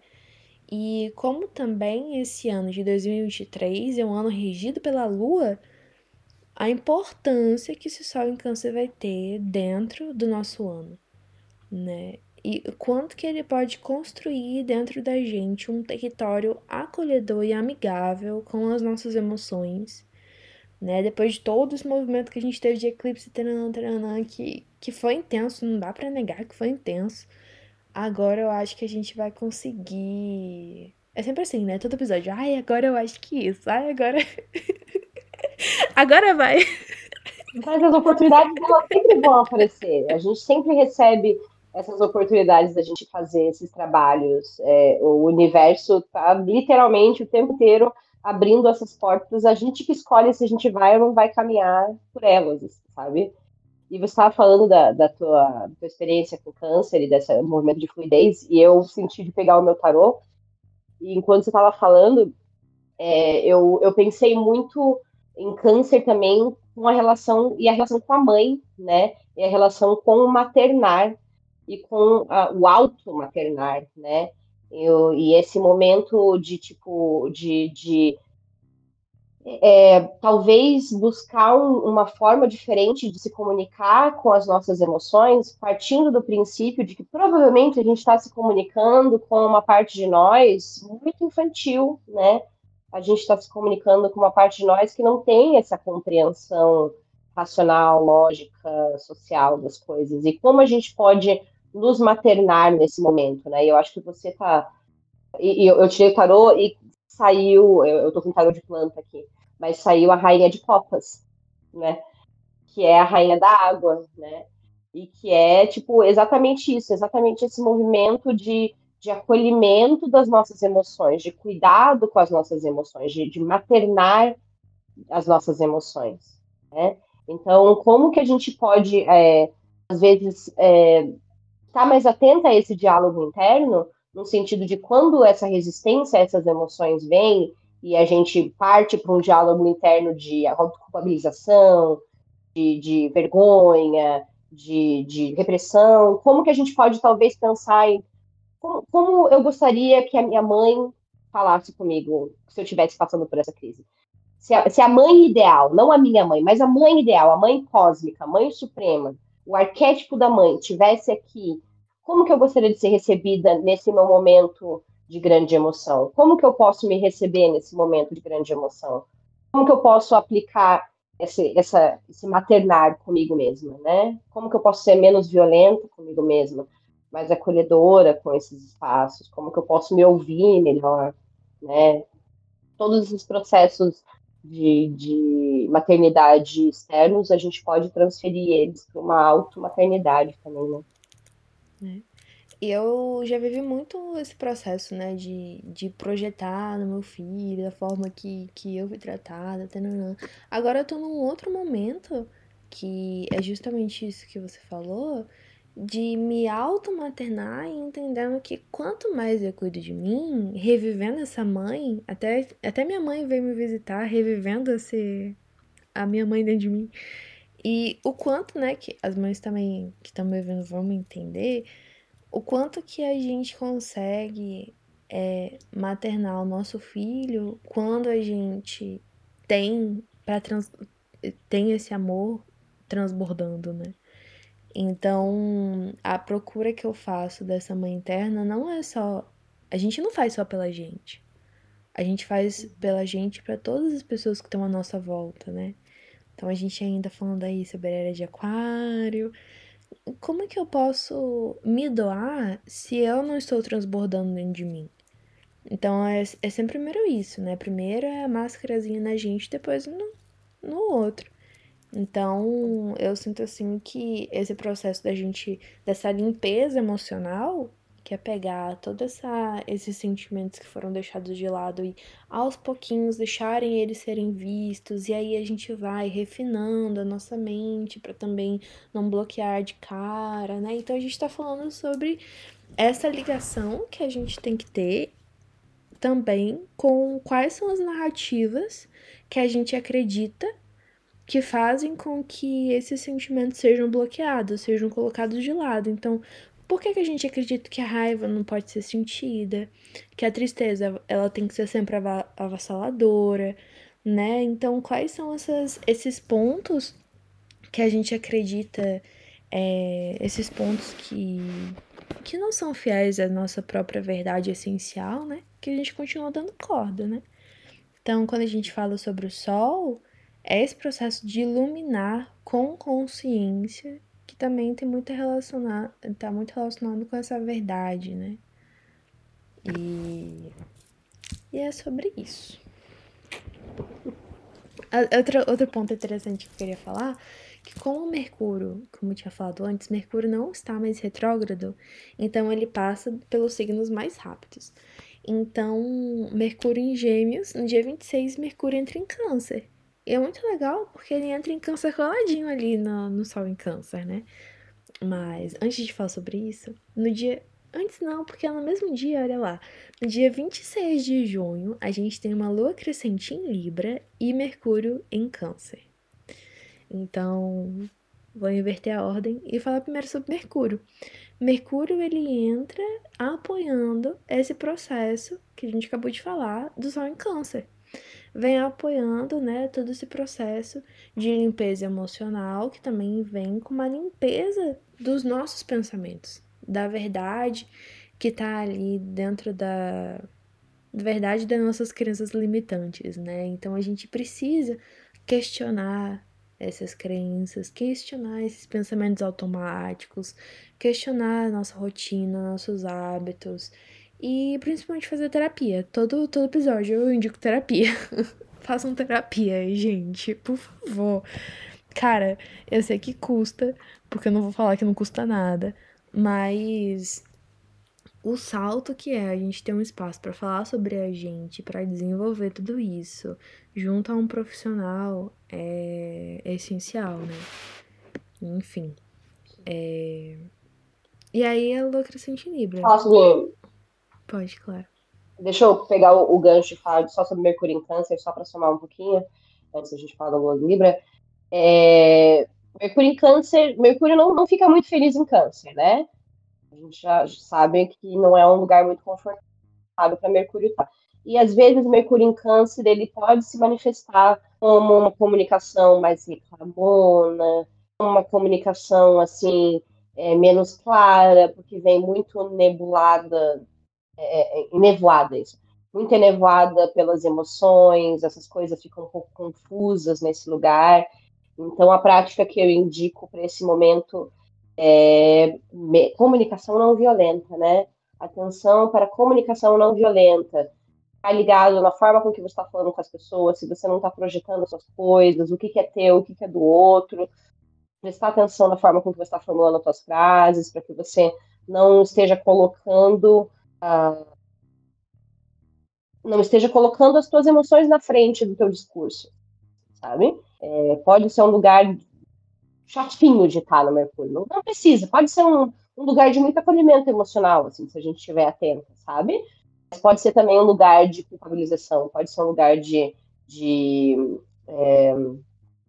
E como também esse ano de 2023 é um ano regido pela Lua, a importância que esse Sol em Câncer vai ter dentro do nosso ano, né? E quanto que ele pode construir dentro da gente um território acolhedor e amigável com as nossas emoções, né? Depois de todo esse movimento que a gente teve de eclipse, taranã, taranã, que, que foi intenso, não dá para negar que foi intenso. Agora eu acho que a gente vai conseguir. É sempre assim, né? Todo episódio. Ai, agora eu acho que isso. Ai, agora. (laughs) Agora vai. Mas as oportunidades elas sempre vão aparecer. A gente sempre recebe essas oportunidades da gente fazer esses trabalhos. É, o universo está literalmente o tempo inteiro abrindo essas portas. A gente que escolhe se a gente vai ou não vai caminhar por elas, sabe? E você estava falando da, da tua, tua, experiência com câncer e desse movimento de fluidez, e eu senti de pegar o meu tarô. E enquanto você estava falando, é, eu, eu pensei muito em câncer também com a relação e a relação com a mãe, né? E a relação com o maternar e com a, o auto maternar, né? Eu, e esse momento de tipo de, de é, talvez buscar um, uma forma diferente de se comunicar com as nossas emoções, partindo do princípio de que provavelmente a gente está se comunicando com uma parte de nós muito infantil, né? A gente está se comunicando com uma parte de nós que não tem essa compreensão racional, lógica, social das coisas. E como a gente pode nos maternar nesse momento, né? E eu acho que você tá. E, eu, eu, tirei o tarô e saiu. Eu, eu tô com tarô de planta aqui, mas saiu a rainha de copas, né? Que é a rainha da água, né? E que é, tipo, exatamente isso, exatamente esse movimento de de acolhimento das nossas emoções, de cuidado com as nossas emoções, de, de maternar as nossas emoções. Né? Então, como que a gente pode, é, às vezes, estar é, tá mais atenta a esse diálogo interno, no sentido de quando essa resistência a essas emoções vem e a gente parte para um diálogo interno de autoculpabilização, de, de vergonha, de, de repressão, como que a gente pode talvez pensar em como, como eu gostaria que a minha mãe falasse comigo se eu estivesse passando por essa crise? Se a, se a, mãe ideal, não a minha mãe, mas a mãe ideal, a mãe cósmica, a mãe suprema, o arquétipo da mãe tivesse aqui, como que eu gostaria de ser recebida nesse meu momento de grande emoção? Como que eu posso me receber nesse momento de grande emoção? Como que eu posso aplicar esse, essa, esse maternar comigo mesma, né? Como que eu posso ser menos violenta comigo mesma? Mais acolhedora com esses espaços, como que eu posso me ouvir melhor, né? Todos esses processos de, de maternidade externos, a gente pode transferir eles para uma auto-maternidade também, né? É. E eu já vivi muito esse processo, né, de, de projetar no meu filho, da forma que, que eu fui tratada, tanana. Agora eu tô num outro momento que é justamente isso que você falou, de me automaternar e entendendo que quanto mais eu cuido de mim, revivendo essa mãe, até, até minha mãe veio me visitar, revivendo esse, a minha mãe dentro de mim. E o quanto, né, que as mães também que estão me vendo vão me entender, o quanto que a gente consegue é, maternar o nosso filho quando a gente tem para tem esse amor transbordando, né? Então, a procura que eu faço dessa mãe interna não é só. A gente não faz só pela gente. A gente faz pela gente para todas as pessoas que estão à nossa volta, né? Então, a gente ainda falando aí sobre a era de aquário. Como é que eu posso me doar se eu não estou transbordando dentro de mim? Então, é, é sempre primeiro isso, né? Primeiro é a máscarazinha na gente, depois no, no outro. Então, eu sinto assim que esse processo da gente, dessa limpeza emocional, que é pegar todos esses sentimentos que foram deixados de lado e aos pouquinhos deixarem eles serem vistos, e aí a gente vai refinando a nossa mente para também não bloquear de cara, né? Então a gente tá falando sobre essa ligação que a gente tem que ter também com quais são as narrativas que a gente acredita que fazem com que esses sentimentos sejam bloqueados, sejam colocados de lado. Então, por que, que a gente acredita que a raiva não pode ser sentida? Que a tristeza ela tem que ser sempre avassaladora, né? Então, quais são essas, esses pontos que a gente acredita, é, esses pontos que, que não são fiéis à nossa própria verdade essencial, né? Que a gente continua dando corda, né? Então, quando a gente fala sobre o sol, é esse processo de iluminar com consciência que também tem muito relacionado, tá muito relacionado com essa verdade, né? E, e é sobre isso. Outro, outro ponto interessante que eu queria falar, que como Mercúrio, como eu tinha falado antes, Mercúrio não está mais retrógrado, então ele passa pelos signos mais rápidos. Então, Mercúrio em Gêmeos, no dia 26, Mercúrio entra em Câncer. E é muito legal porque ele entra em câncer coladinho ali no, no Sol em câncer, né? Mas antes de falar sobre isso, no dia. Antes não, porque é no mesmo dia, olha lá. No dia 26 de junho, a gente tem uma lua crescente em Libra e Mercúrio em Câncer. Então, vou inverter a ordem e falar primeiro sobre Mercúrio. Mercúrio ele entra apoiando esse processo que a gente acabou de falar do Sol em Câncer vem apoiando, né, todo esse processo de limpeza emocional, que também vem com uma limpeza dos nossos pensamentos, da verdade que está ali dentro da, da verdade das nossas crenças limitantes, né? Então a gente precisa questionar essas crenças, questionar esses pensamentos automáticos, questionar a nossa rotina, nossos hábitos e principalmente fazer terapia. Todo, todo episódio eu indico terapia. (laughs) Façam terapia, gente, por favor. Cara, eu sei que custa, porque eu não vou falar que não custa nada, mas o salto que é a gente ter um espaço para falar sobre a gente, para desenvolver tudo isso, junto a um profissional, é, é essencial, né? Enfim. É... E aí é louca crescente Libra. Posso Pode, claro. Deixa eu pegar o, o gancho e falar só sobre Mercúrio em Câncer, só para somar um pouquinho, antes da gente falar da Lua Libra. É, Mercúrio em Câncer, Mercúrio não, não fica muito feliz em Câncer, né? A gente já sabe que não é um lugar muito confortável para Mercúrio estar. Tá. E às vezes Mercúrio em Câncer ele pode se manifestar como uma comunicação mais reclamona, uma comunicação assim é, menos clara, porque vem muito nebulada é, enevoada isso. Muito enevoada pelas emoções, essas coisas ficam um pouco confusas nesse lugar. Então, a prática que eu indico para esse momento é comunicação não violenta, né? Atenção para comunicação não violenta. Ficar ligado na forma com que você está falando com as pessoas, se você não está projetando as suas coisas, o que, que é teu, o que, que é do outro. Prestar atenção na forma com que você está formulando as suas frases, para que você não esteja colocando não esteja colocando as tuas emoções na frente do teu discurso, sabe? É, pode ser um lugar chatinho de estar no Mercúrio, não, não precisa, pode ser um, um, lugar de muito acolhimento emocional, assim, se a gente estiver atento, sabe? Mas pode ser também um lugar de culpabilização, pode ser um lugar de, de é,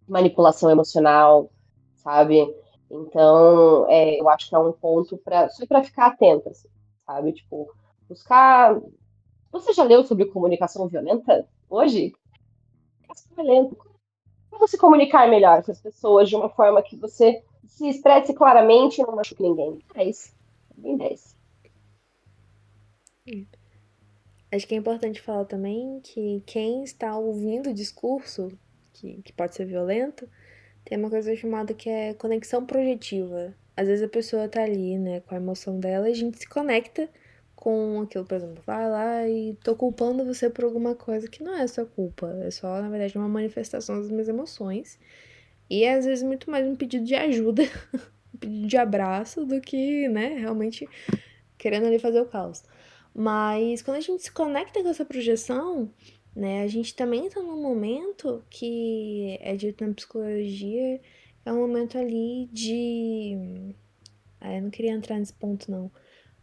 manipulação emocional, sabe? Então, é, eu acho que é um ponto para só para ficar atento, assim, sabe? Tipo, buscar. Você já leu sobre comunicação violenta hoje? Comunicação violenta. Como se comunicar melhor com as pessoas de uma forma que você se expresse claramente e não machuque ninguém? É isso. Bem 10. Acho que é importante falar também que quem está ouvindo o discurso, que, que pode ser violento, tem uma coisa chamada que é conexão projetiva. Às vezes a pessoa tá ali, né, com a emoção dela a gente se conecta com aquilo, por exemplo, vai lá e tô culpando você por alguma coisa que não é sua culpa, é só, na verdade, uma manifestação das minhas emoções. E é, às vezes muito mais um pedido de ajuda, (laughs) um pedido de abraço do que, né, realmente querendo ali fazer o caos. Mas quando a gente se conecta com essa projeção, né, a gente também tá num momento que é dito na psicologia, é um momento ali de. Ah, eu não queria entrar nesse ponto, não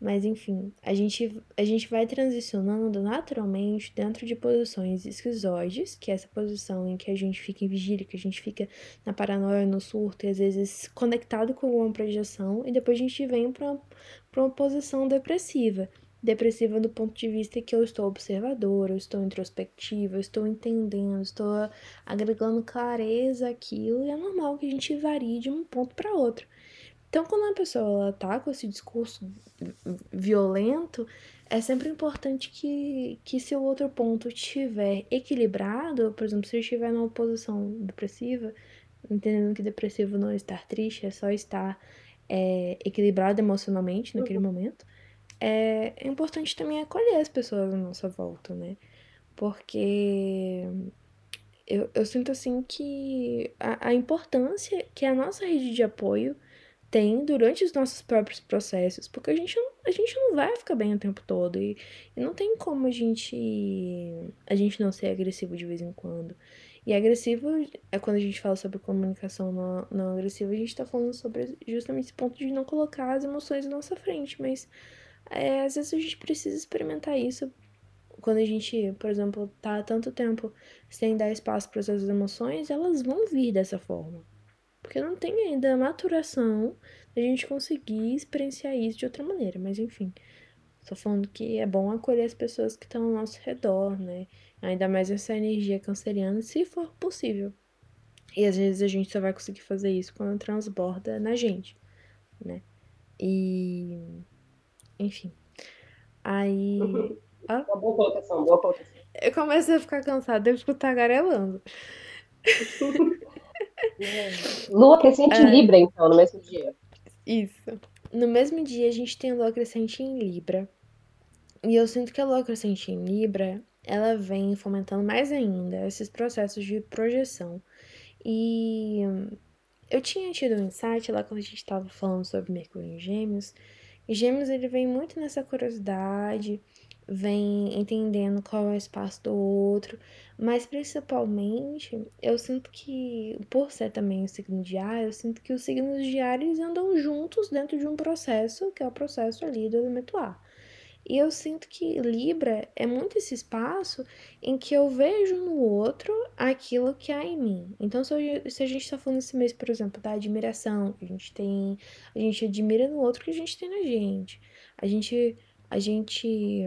Mas enfim, a gente, a gente vai transicionando naturalmente dentro de posições esquizoides, que é essa posição em que a gente fica em vigília, que a gente fica na paranoia, no surto, e às vezes conectado com alguma projeção, e depois a gente vem para uma posição depressiva. Depressiva do ponto de vista que eu estou observadora, eu estou introspectiva, eu estou entendendo, estou agregando clareza àquilo, e é normal que a gente varie de um ponto para outro. Então, quando uma pessoa ela tá com esse discurso violento, é sempre importante que, que se o outro ponto estiver equilibrado, por exemplo, se ele estiver numa posição depressiva, entendendo que depressivo não é estar triste, é só estar é, equilibrado emocionalmente naquele uhum. momento, é, é importante também acolher as pessoas à nossa volta, né? Porque eu, eu sinto assim que a, a importância que a nossa rede de apoio tem durante os nossos próprios processos, porque a gente não, a gente não vai ficar bem o tempo todo e, e não tem como a gente a gente não ser agressivo de vez em quando. E agressivo é quando a gente fala sobre comunicação não, não agressiva, a gente tá falando sobre justamente esse ponto de não colocar as emoções na nossa frente, mas é, às vezes a gente precisa experimentar isso quando a gente, por exemplo, tá há tanto tempo sem dar espaço para essas emoções, elas vão vir dessa forma. Porque não tem ainda a maturação da gente conseguir experienciar isso de outra maneira. Mas enfim, tô falando que é bom acolher as pessoas que estão ao nosso redor, né? Ainda mais essa energia canceriana, se for possível. E às vezes a gente só vai conseguir fazer isso quando transborda na gente, né? E. Enfim. Aí. (laughs) Ah? Uma boa colocação, boa colocação. Eu comecei a ficar cansada, devo escutar tagarelando. (laughs) Lua crescente é. em Libra, então, no mesmo dia. Isso. No mesmo dia, a gente tem a lua crescente em Libra. E eu sinto que a lua crescente em Libra, ela vem fomentando mais ainda esses processos de projeção. E eu tinha tido um insight lá quando a gente estava falando sobre Mercúrio em Gêmeos. E Gêmeos, ele vem muito nessa curiosidade, vem entendendo qual é o espaço do outro, mas principalmente eu sinto que, por ser também o signo de ar, eu sinto que os signos de ar eles andam juntos dentro de um processo, que é o processo ali do elemento ar. E eu sinto que Libra é muito esse espaço em que eu vejo no outro aquilo que há em mim. Então, se, a gente está falando esse mês, por exemplo, da admiração que a gente tem, a gente admira no outro que a gente tem na gente. A gente a gente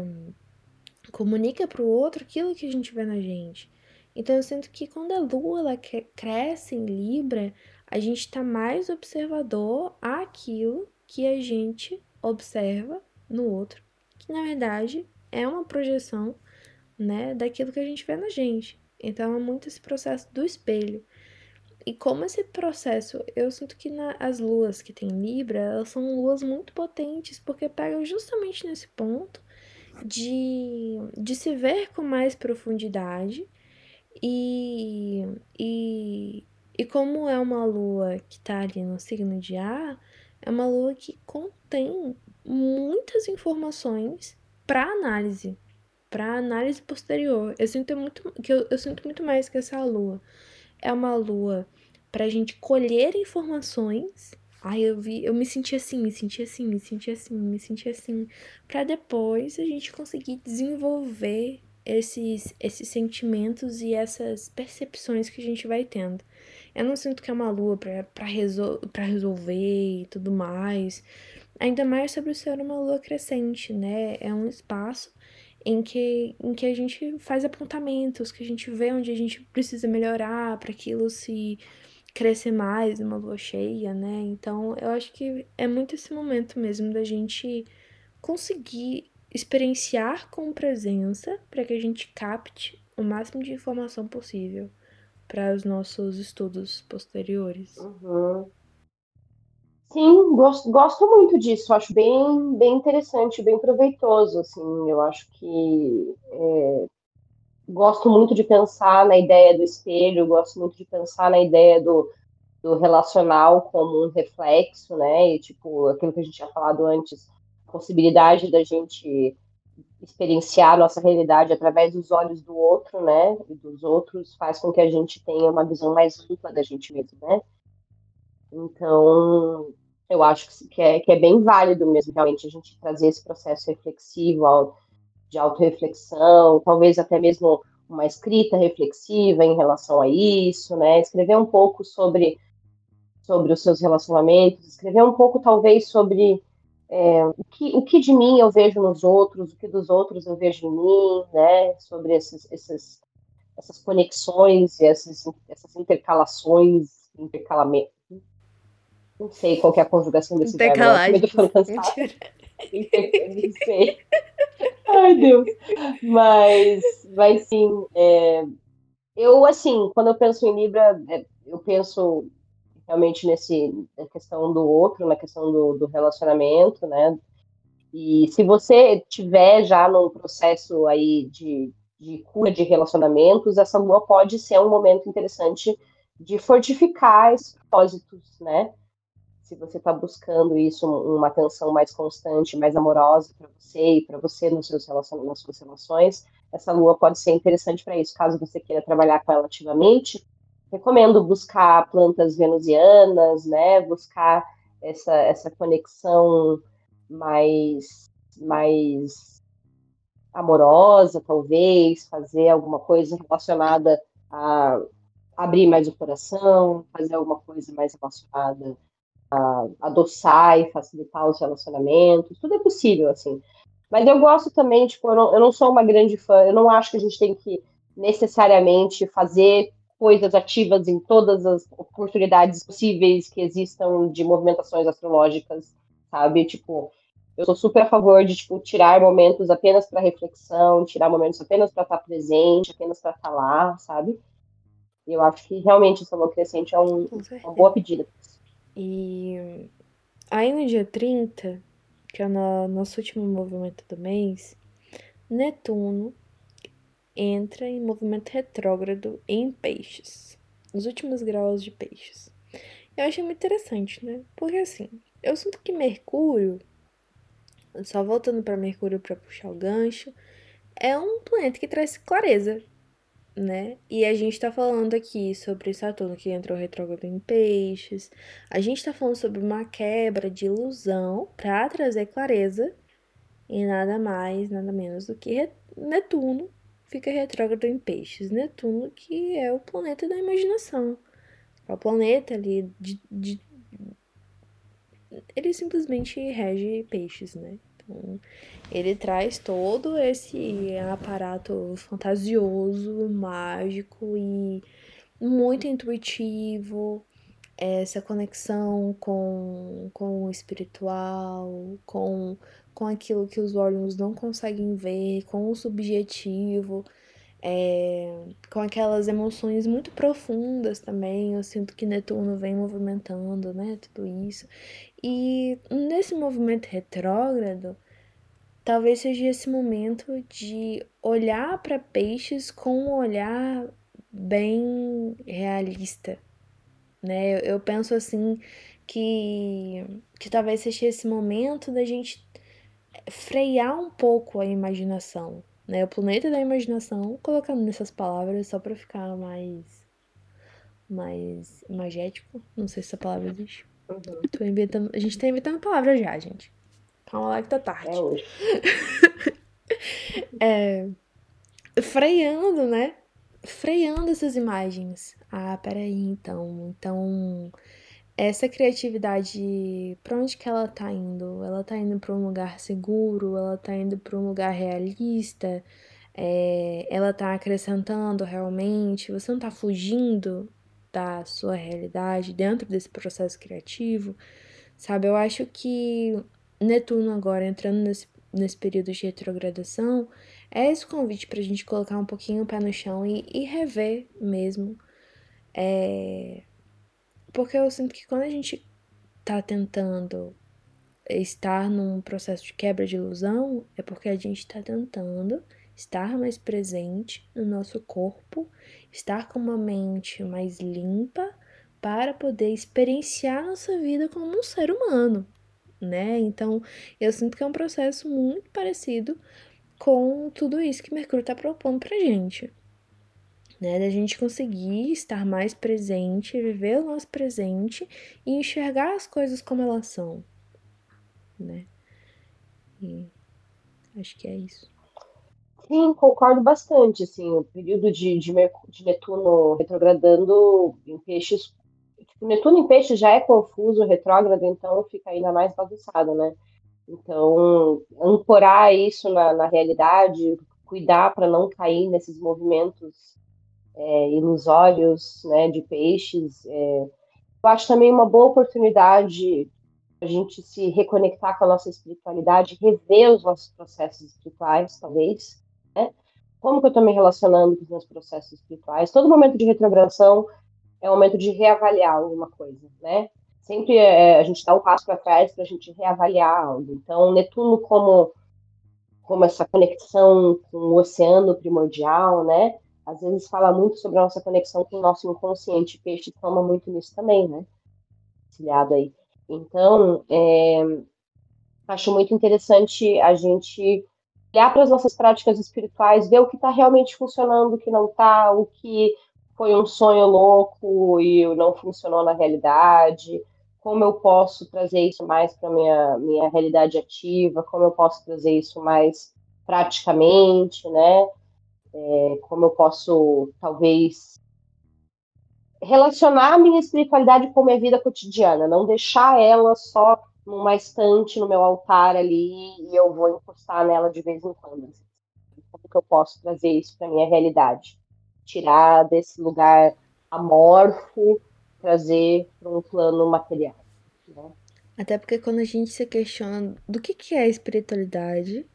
comunica para o outro aquilo que a gente vê na gente. Então eu sinto que quando a lua ela cresce em Libra, a gente está mais observador àquilo que a gente observa no outro, que na verdade é uma projeção, né, daquilo que a gente vê na gente. Então é muito esse processo do espelho. E como esse processo, eu sinto que na, as luas que tem Libra, elas são luas muito potentes, porque pegam justamente nesse ponto de, de se ver com mais profundidade e, e, e como é uma lua que tá ali no signo de ar, é uma lua que contém muitas informações para análise, para análise posterior. Eu sinto muito que eu, eu sinto muito mais que essa lua é uma lua para a gente colher informações. Ai, eu vi, eu me senti assim, me senti assim, me senti assim, me senti assim, para depois a gente conseguir desenvolver esses esses sentimentos e essas percepções que a gente vai tendo. Eu não sinto que é uma lua para resol resolver e tudo mais. Ainda mais sobre ser uma lua crescente, né? É um espaço em que, em que a gente faz apontamentos, que a gente vê onde a gente precisa melhorar para aquilo se crescer mais numa lua cheia, né? Então, eu acho que é muito esse momento mesmo da gente conseguir experienciar com presença para que a gente capte o máximo de informação possível para os nossos estudos posteriores. Uhum. Sim, gosto, gosto muito disso. Acho bem, bem interessante, bem proveitoso. Assim, eu acho que é, gosto muito de pensar na ideia do espelho, gosto muito de pensar na ideia do, do relacional como um reflexo, né? E tipo aquilo que a gente tinha falado antes, a possibilidade da gente experienciar nossa realidade através dos olhos do outro, né? E dos outros faz com que a gente tenha uma visão mais ampla da gente mesmo, né? Então, eu acho que é, que é bem válido mesmo, realmente, a gente trazer esse processo reflexivo, de autorreflexão, talvez até mesmo uma escrita reflexiva em relação a isso, né? Escrever um pouco sobre, sobre os seus relacionamentos, escrever um pouco, talvez, sobre é, o, que, o que de mim eu vejo nos outros, o que dos outros eu vejo em mim, né? Sobre esses, esses, essas conexões essas, essas intercalações, intercalamentos. Não sei qual é a conjugação desse verbo. Intercalagem. (laughs) Não sei. Ai, Deus. Mas, mas sim, é, eu, assim, quando eu penso em Libra, é, eu penso realmente nesse, na questão do outro, na questão do, do relacionamento, né? E se você tiver já num processo aí de, de cura de relacionamentos, essa lua pode ser um momento interessante de fortificar esses propósitos, né? Se você está buscando isso, uma atenção mais constante, mais amorosa para você e para você nos seus relacion... nas suas relações, essa lua pode ser interessante para isso. Caso você queira trabalhar com ela ativamente, recomendo buscar plantas venusianas, né? Buscar essa, essa conexão mais, mais amorosa, talvez, fazer alguma coisa relacionada a abrir mais o coração, fazer alguma coisa mais relacionada adoçar e facilitar os relacionamentos, tudo é possível, assim. Mas eu gosto também, tipo, eu não, eu não sou uma grande fã, eu não acho que a gente tem que necessariamente fazer coisas ativas em todas as oportunidades possíveis que existam de movimentações astrológicas, sabe? Tipo, eu sou super a favor de tipo tirar momentos apenas para reflexão, tirar momentos apenas para estar presente, apenas para estar lá, sabe? Eu acho que realmente essa lua crescente é um, uma boa pedida. E aí no dia 30, que é o nosso último movimento do mês, Netuno entra em movimento retrógrado em peixes, nos últimos graus de peixes. Eu achei muito interessante, né? Porque assim, eu sinto que Mercúrio, só voltando para Mercúrio para puxar o gancho, é um planeta que traz clareza, né? E a gente tá falando aqui sobre Saturno que entrou retrógrado em peixes. A gente tá falando sobre uma quebra de ilusão para trazer clareza e nada mais, nada menos do que Netuno fica retrógrado em peixes. Netuno que é o planeta da imaginação. É o planeta ali de, de ele simplesmente rege peixes, né? Ele traz todo esse aparato fantasioso, mágico e muito intuitivo, essa conexão com, com o espiritual, com, com aquilo que os olhos não conseguem ver, com o subjetivo, é, com aquelas emoções muito profundas também. Eu sinto que Netuno vem movimentando, né? Tudo isso. E nesse movimento retrógrado, talvez seja esse momento de olhar para peixes com um olhar bem realista, né? Eu, penso assim que, que talvez seja esse momento da gente frear um pouco a imaginação, né? O planeta da imaginação, colocando nessas palavras só para ficar mais mais imagético, não sei se essa palavra existe. Uhum. Tô inventando, a gente tá inventando palavras já, gente. Calma lá que tá tarde. É hoje. (laughs) é, freando, né? Freando essas imagens. Ah, peraí, então. Então, essa criatividade, pra onde que ela tá indo? Ela tá indo pra um lugar seguro? Ela tá indo pra um lugar realista? É, ela tá acrescentando realmente? Você não tá fugindo da sua realidade dentro desse processo criativo? Sabe, eu acho que Netuno agora entrando nesse, nesse período de retrogradação, é esse convite para a gente colocar um pouquinho o pé no chão e, e rever mesmo. É... Porque eu sinto que quando a gente tá tentando estar num processo de quebra de ilusão, é porque a gente está tentando estar mais presente no nosso corpo, estar com uma mente mais limpa para poder experienciar nossa vida como um ser humano né? Então, eu sinto que é um processo muito parecido com tudo isso que Mercúrio está propondo pra gente. né? Da gente conseguir estar mais presente, viver o nosso presente e enxergar as coisas como elas são, né? E acho que é isso. Sim, concordo bastante. Assim, o período de, de, de Netuno retrogradando em peixes. Tipo, Netuno em peixes já é confuso, retrógrado, então fica ainda mais bagunçado, né? Então, ancorar isso na, na realidade, cuidar para não cair nesses movimentos é, ilusórios né, de peixes. É, eu acho também uma boa oportunidade a gente se reconectar com a nossa espiritualidade, rever os nossos processos espirituais, talvez. Né? Como que eu estou me relacionando com os meus processos espirituais? Todo momento de retrogradação é um momento de reavaliar alguma coisa, né? Sempre é, a gente dá um passo para trás para a gente reavaliar algo. Então, Netuno como como essa conexão com o oceano primordial, né? Às vezes fala muito sobre a nossa conexão com o nosso inconsciente. Peixe toma muito nisso também, né? Auxiliado aí. Então, é, acho muito interessante a gente olhar para as nossas práticas espirituais, ver o que está realmente funcionando, o que não está, o que foi um sonho louco e não funcionou na realidade, como eu posso trazer isso mais para minha minha realidade ativa, como eu posso trazer isso mais praticamente, né? É, como eu posso talvez relacionar a minha espiritualidade com a minha vida cotidiana, não deixar ela só numa estante no meu altar ali e eu vou encostar nela de vez em quando. Como que eu posso trazer isso para minha realidade? Tirar desse lugar amorfo, trazer para um plano material. Né? Até porque quando a gente se questiona do que, que é espiritualidade,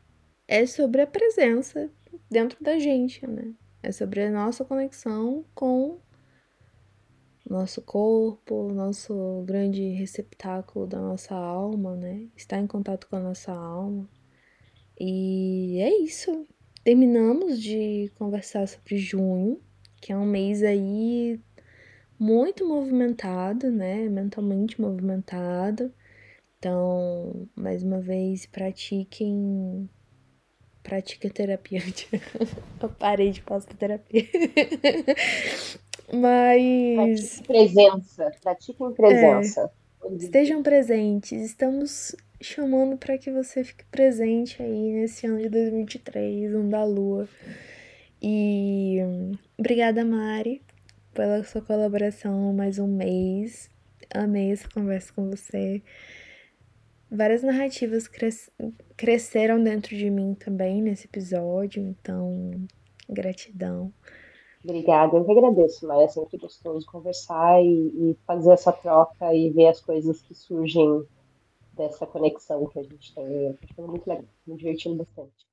é sobre a presença dentro da gente, né? É sobre a nossa conexão com nosso corpo, nosso grande receptáculo da nossa alma, né? Estar em contato com a nossa alma. E é isso. Terminamos de conversar sobre junho, que é um mês aí muito movimentado, né? Mentalmente movimentado. Então, mais uma vez, pratiquem. Pratiquem terapia. (laughs) Eu parei de passar terapia. (laughs) Mas. Pratique presença. Pratiquem presença. É, estejam presentes. Estamos chamando para que você fique presente aí nesse ano de 2023, ano da lua. E obrigada, Mari, pela sua colaboração mais um mês. Amei essa conversa com você. Várias narrativas cres cresceram dentro de mim também nesse episódio, então gratidão. Obrigada, eu que agradeço, mas é sempre gostoso conversar e, e, fazer essa troca e ver as coisas que surgem dessa conexão que a gente tem. Foi muito legal, me divertindo bastante.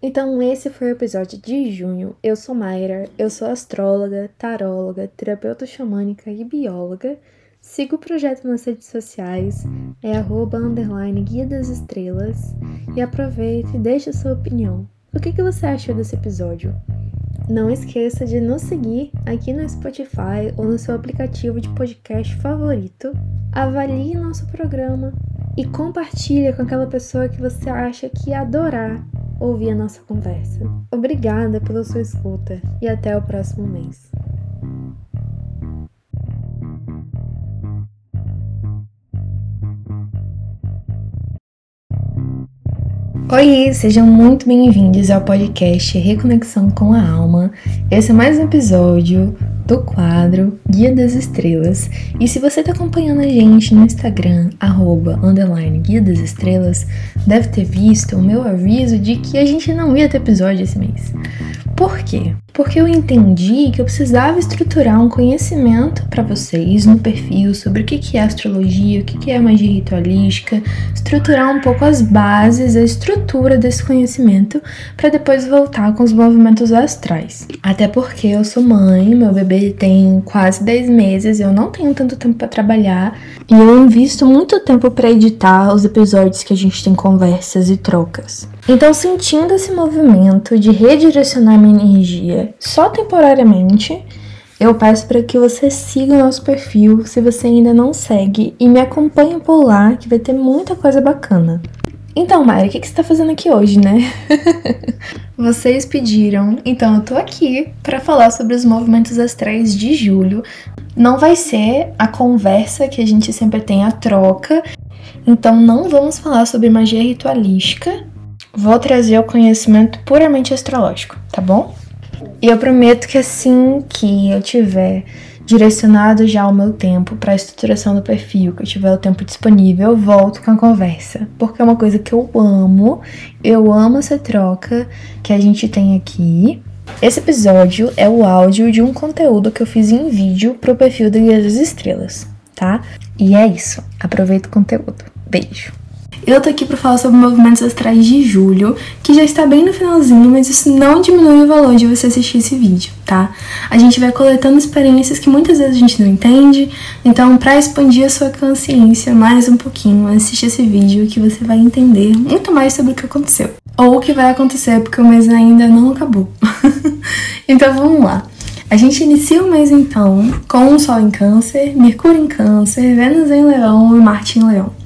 Então, esse foi o episódio de junho. Eu sou Mayra, eu sou astróloga, taróloga, terapeuta xamânica e bióloga. Siga o projeto nas redes sociais, é arroba, guia das estrelas. E aproveite e deixe a sua opinião. O que, que você achou desse episódio? Não esqueça de nos seguir aqui no Spotify ou no seu aplicativo de podcast favorito. Avalie nosso programa e compartilhe com aquela pessoa que você acha que ia adorar ouvir a nossa conversa. Obrigada pela sua escuta e até o próximo mês. Oi, sejam muito bem-vindos ao podcast Reconexão com a Alma. Esse é mais um episódio do quadro Guia das Estrelas. E se você está acompanhando a gente no Instagram, arroba, underline, Guia das Estrelas, deve ter visto o meu aviso de que a gente não ia ter episódio esse mês. Por quê? Porque eu entendi que eu precisava estruturar um conhecimento para vocês no perfil sobre o que é astrologia, o que é magia ritualística, estruturar um pouco as bases, a estrutura desse conhecimento, para depois voltar com os movimentos astrais. Até porque eu sou mãe, meu bebê tem quase 10 meses, eu não tenho tanto tempo para trabalhar e eu invisto muito tempo para editar os episódios que a gente tem conversas e trocas. Então, sentindo esse movimento de redirecionar minha energia só temporariamente, eu peço para que você siga o nosso perfil se você ainda não segue e me acompanhe por lá, que vai ter muita coisa bacana. Então, Mari, o que, que você tá fazendo aqui hoje, né? (laughs) Vocês pediram, então eu tô aqui para falar sobre os movimentos astrais de julho. Não vai ser a conversa que a gente sempre tem, a troca. Então não vamos falar sobre magia ritualística. Vou trazer o conhecimento puramente astrológico, tá bom? E eu prometo que assim que eu tiver direcionado já o meu tempo para a estruturação do perfil, que eu tiver o tempo disponível, eu volto com a conversa, porque é uma coisa que eu amo, eu amo essa troca que a gente tem aqui. Esse episódio é o áudio de um conteúdo que eu fiz em vídeo pro perfil do Guia das Estrelas, tá? E é isso. Aproveita o conteúdo. Beijo. Eu tô aqui para falar sobre movimentos astrais de julho, que já está bem no finalzinho, mas isso não diminui o valor de você assistir esse vídeo, tá? A gente vai coletando experiências que muitas vezes a gente não entende, então para expandir a sua consciência mais um pouquinho, assiste esse vídeo que você vai entender muito mais sobre o que aconteceu. Ou o que vai acontecer, porque o mês ainda não acabou. (laughs) então vamos lá. A gente inicia o mês então com o Sol em Câncer, Mercúrio em Câncer, Vênus em Leão e Marte em Leão.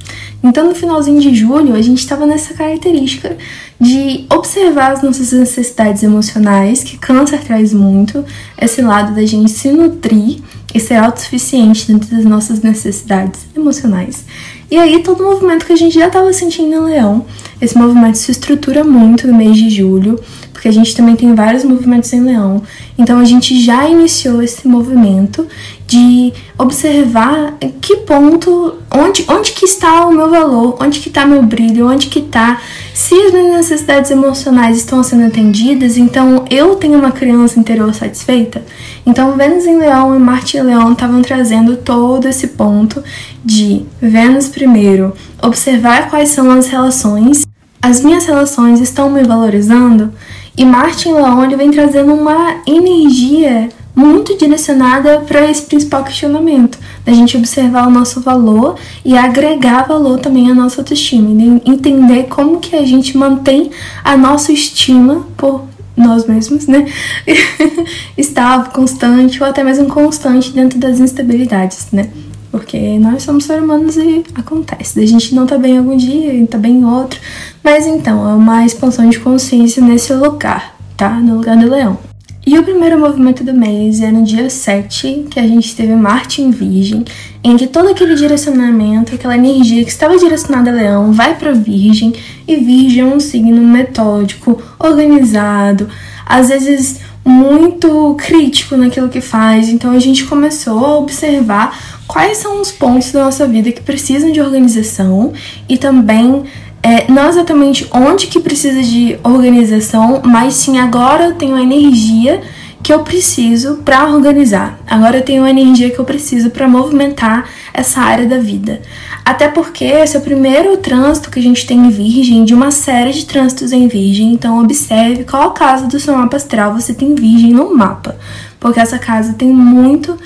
Então, no finalzinho de julho, a gente estava nessa característica de observar as nossas necessidades emocionais, que câncer traz muito, esse lado da gente se nutrir e ser autossuficiente dentro das nossas necessidades emocionais. E aí, todo o movimento que a gente já estava sentindo em Leão, esse movimento se estrutura muito no mês de julho, porque a gente também tem vários movimentos em Leão. Então, a gente já iniciou esse movimento de observar que ponto, onde, onde que está o meu valor, onde que está meu brilho, onde que está, se as minhas necessidades emocionais estão sendo atendidas, então eu tenho uma criança interior satisfeita. Então Vênus em Leão e Marte em Leão estavam trazendo todo esse ponto de Vênus primeiro, observar quais são as relações, as minhas relações estão me valorizando, e Leão ele vem trazendo uma energia muito direcionada para esse principal questionamento, da gente observar o nosso valor e agregar valor também à nossa autoestima, entender como que a gente mantém a nossa estima por nós mesmos, né? (laughs) Estável, constante ou até mesmo constante dentro das instabilidades, né? Porque nós somos seres humanos e acontece. A gente não tá bem algum dia, tá bem em outro. Mas então, é uma expansão de consciência nesse lugar, tá? No lugar do leão. E o primeiro movimento do mês é no dia 7, que a gente teve Marte em Virgem, em que todo aquele direcionamento, aquela energia que estava direcionada a Leão, vai para Virgem, e Virgem é um signo metódico, organizado, às vezes muito crítico naquilo que faz. Então a gente começou a observar quais são os pontos da nossa vida que precisam de organização e também é, não exatamente onde que precisa de organização, mas sim agora eu tenho a energia que eu preciso para organizar. Agora eu tenho a energia que eu preciso para movimentar essa área da vida. Até porque esse é o primeiro trânsito que a gente tem em Virgem, de uma série de trânsitos em Virgem. Então observe qual casa do seu mapa astral você tem Virgem no mapa, porque essa casa tem muito,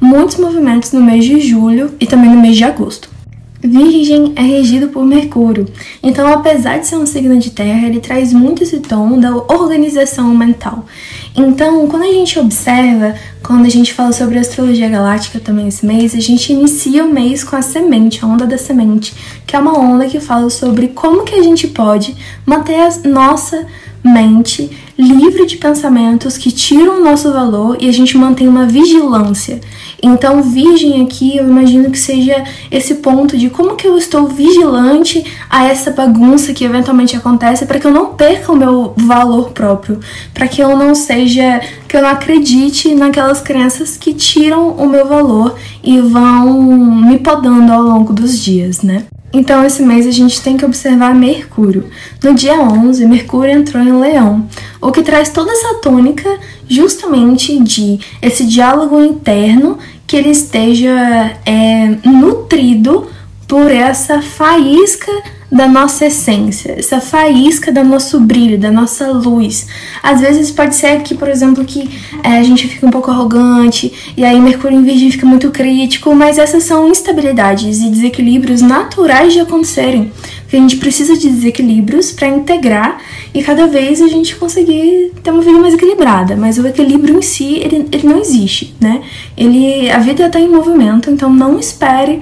muitos movimentos no mês de julho e também no mês de agosto. Virgem é regido por Mercúrio, então, apesar de ser um signo de terra, ele traz muito esse tom da organização mental. Então, quando a gente observa, quando a gente fala sobre astrologia galáctica também esse mês, a gente inicia o mês com a semente, a onda da semente, que é uma onda que fala sobre como que a gente pode manter a nossa mente livre de pensamentos que tiram o nosso valor e a gente mantém uma vigilância. Então, virgem aqui, eu imagino que seja esse ponto de como que eu estou vigilante a essa bagunça que eventualmente acontece para que eu não perca o meu valor próprio, para que eu não seja, que eu não acredite naquelas crenças que tiram o meu valor e vão me podando ao longo dos dias, né? Então, esse mês a gente tem que observar Mercúrio. No dia 11, Mercúrio entrou em Leão, o que traz toda essa tônica justamente de esse diálogo interno que ele esteja é, nutrido por essa faísca da nossa essência, essa faísca do nosso brilho, da nossa luz. Às vezes pode ser que, por exemplo, que é, a gente fica um pouco arrogante e aí Mercúrio em Virgem fica muito crítico, mas essas são instabilidades e desequilíbrios naturais de acontecerem. Porque a gente precisa de desequilíbrios para integrar e cada vez a gente conseguir ter uma vida mais equilibrada. Mas o equilíbrio em si, ele, ele não existe, né? Ele, a vida está em movimento, então não espere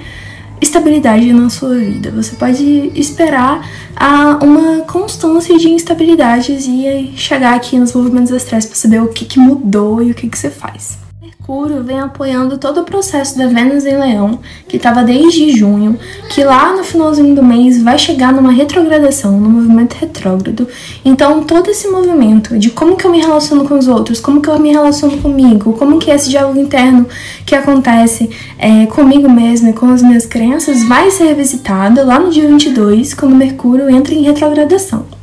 estabilidade na sua vida. Você pode esperar a uma constância de instabilidades e chegar aqui nos movimentos astrais para saber o que, que mudou e o que, que você faz. Mercúrio vem apoiando todo o processo da Vênus em Leão, que estava desde junho, que lá no finalzinho do mês vai chegar numa retrogradação, no movimento retrógrado. Então, todo esse movimento de como que eu me relaciono com os outros, como que eu me relaciono comigo, como que esse diálogo interno que acontece é, comigo mesmo e com as minhas crenças vai ser revisitado lá no dia 22, quando Mercúrio entra em retrogradação.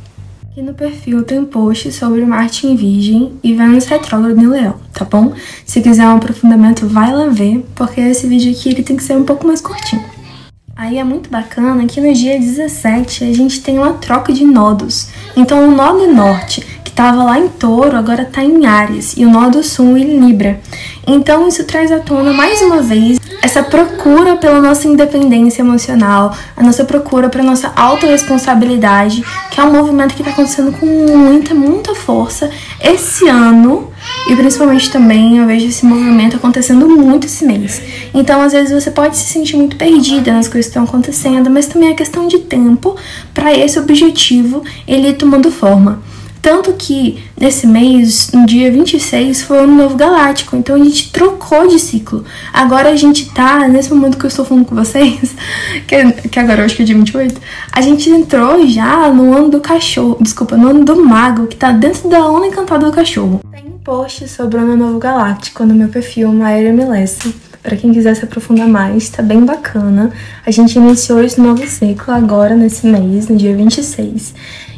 Aqui no perfil tem post sobre Marte em Virgem e Vênus retrógrado em Leão, tá bom? Se quiser um aprofundamento, vai lá ver, porque esse vídeo aqui ele tem que ser um pouco mais curtinho. Aí é muito bacana que no dia 17 a gente tem uma troca de nodos. Então o nodo norte, estava lá em touro, agora está em Ares, e o nodo sul em Libra. Então isso traz à tona mais uma vez essa procura pela nossa independência emocional, a nossa procura para nossa autorresponsabilidade, que é um movimento que está acontecendo com muita, muita força esse ano. E principalmente também eu vejo esse movimento acontecendo muito esse mês. Então, às vezes, você pode se sentir muito perdida nas coisas que estão acontecendo, mas também é questão de tempo para esse objetivo ele ir tomando forma. Tanto que nesse mês, no dia 26, foi o ano novo galáctico. Então a gente trocou de ciclo. Agora a gente tá, nesse momento que eu estou falando com vocês, (laughs) que, que agora eu acho que é dia 28, a gente entrou já no ano do cachorro. Desculpa, no ano do mago, que tá dentro da onda encantada do cachorro. Tem um post sobre o ano novo galáctico no meu perfil, Maíra Milesse. Para quem quiser se aprofundar mais, tá bem bacana. A gente iniciou esse novo ciclo agora nesse mês, no dia 26.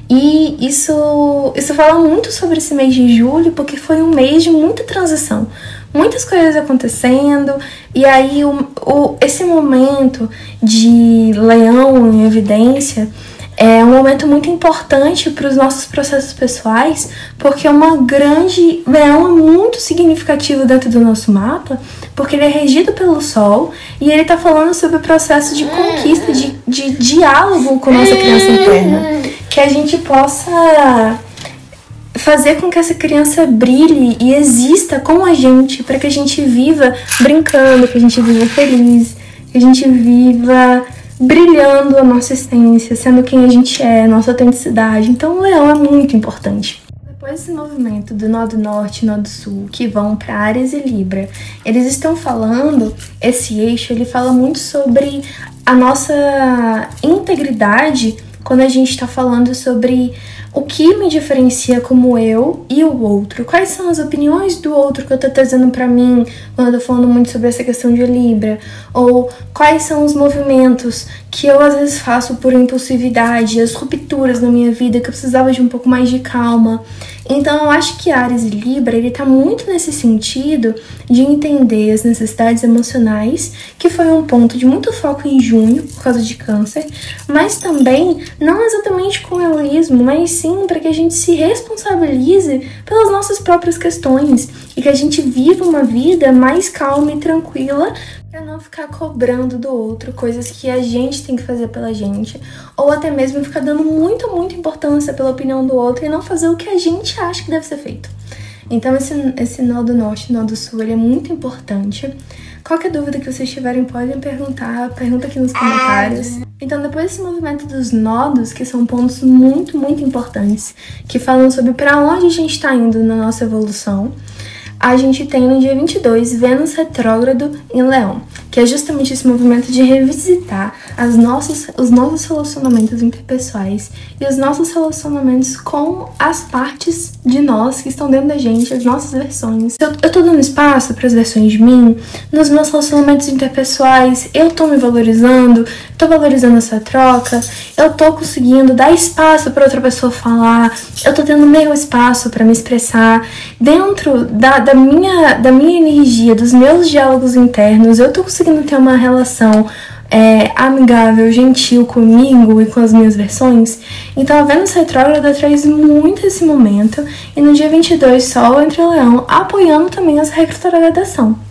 E isso, isso fala muito sobre esse mês de julho, porque foi um mês de muita transição, muitas coisas acontecendo, e aí o, o, esse momento de leão em evidência é um momento muito importante para os nossos processos pessoais, porque é uma grande. Leão é muito significativo dentro do nosso mapa, porque ele é regido pelo Sol e ele está falando sobre o processo de conquista, de, de diálogo com nossa criança interna que a gente possa fazer com que essa criança brilhe e exista com a gente, para que a gente viva brincando, que a gente viva feliz, que a gente viva brilhando a nossa essência, sendo quem a gente é, nossa autenticidade. Então, o leão é muito importante. Depois desse movimento do Nodo Norte e Nodo Sul, que vão para Ares e Libra, eles estão falando, esse eixo, ele fala muito sobre a nossa integridade quando a gente está falando sobre o que me diferencia como eu e o outro. Quais são as opiniões do outro que eu tô trazendo para mim quando eu tô falando muito sobre essa questão de Libra? Ou quais são os movimentos que eu às vezes faço por impulsividade, as rupturas na minha vida que eu precisava de um pouco mais de calma. Então eu acho que Ares e Libra, ele tá muito nesse sentido de entender as necessidades emocionais, que foi um ponto de muito foco em junho, por causa de câncer, mas também não exatamente com egoísmo, mas sim para que a gente se responsabilize pelas nossas próprias questões e que a gente viva uma vida mais calma e tranquila não ficar cobrando do outro coisas que a gente tem que fazer pela gente, ou até mesmo ficar dando muito, muita importância pela opinião do outro e não fazer o que a gente acha que deve ser feito. Então esse, esse nó do norte nó do sul ele é muito importante. Qualquer dúvida que vocês tiverem, podem perguntar, pergunta aqui nos comentários. Então, depois desse movimento dos nodos, que são pontos muito, muito importantes, que falam sobre para onde a gente está indo na nossa evolução, a gente tem no dia 22 Vênus retrógrado em Leão, que é justamente esse movimento de revisitar as nossas, os nossos relacionamentos interpessoais e os nossos relacionamentos com as partes de nós que estão dentro da gente, as nossas versões. Eu, eu tô dando espaço para as versões de mim nos meus relacionamentos interpessoais, eu tô me valorizando, tô valorizando essa troca, eu tô conseguindo dar espaço para outra pessoa falar, eu tô tendo meu espaço para me expressar dentro da, da, minha, da minha energia, dos meus diálogos internos, eu tô conseguindo ter uma relação é, amigável, gentil comigo e com as minhas versões. Então a Vênus retrógrada traz muito esse momento e no dia 22 Sol entre Leão apoiando também essa retrogradação.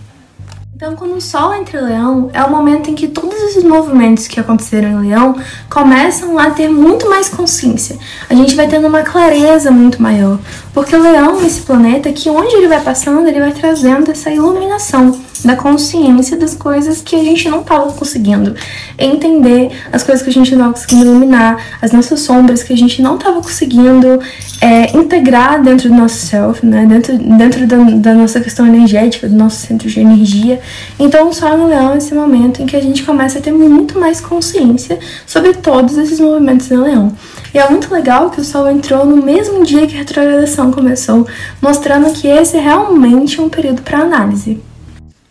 Então, quando o Sol entra em Leão, é o momento em que todos esses movimentos que aconteceram em Leão começam a ter muito mais consciência. A gente vai tendo uma clareza muito maior. Porque o Leão, esse planeta, que onde ele vai passando, ele vai trazendo essa iluminação. da consciência das coisas que a gente não estava conseguindo entender, as coisas que a gente não estava conseguindo iluminar, as nossas sombras que a gente não estava conseguindo é, integrar dentro do nosso self, né? dentro, dentro da, da, nossa questão energética, do nosso centro de energia. Então, o Sol no Leão é esse momento em que a gente começa a ter muito mais consciência sobre todos esses movimentos no Leão. E é muito legal que o Sol entrou no mesmo dia que a retrogradação começou, mostrando que esse é realmente um período para análise.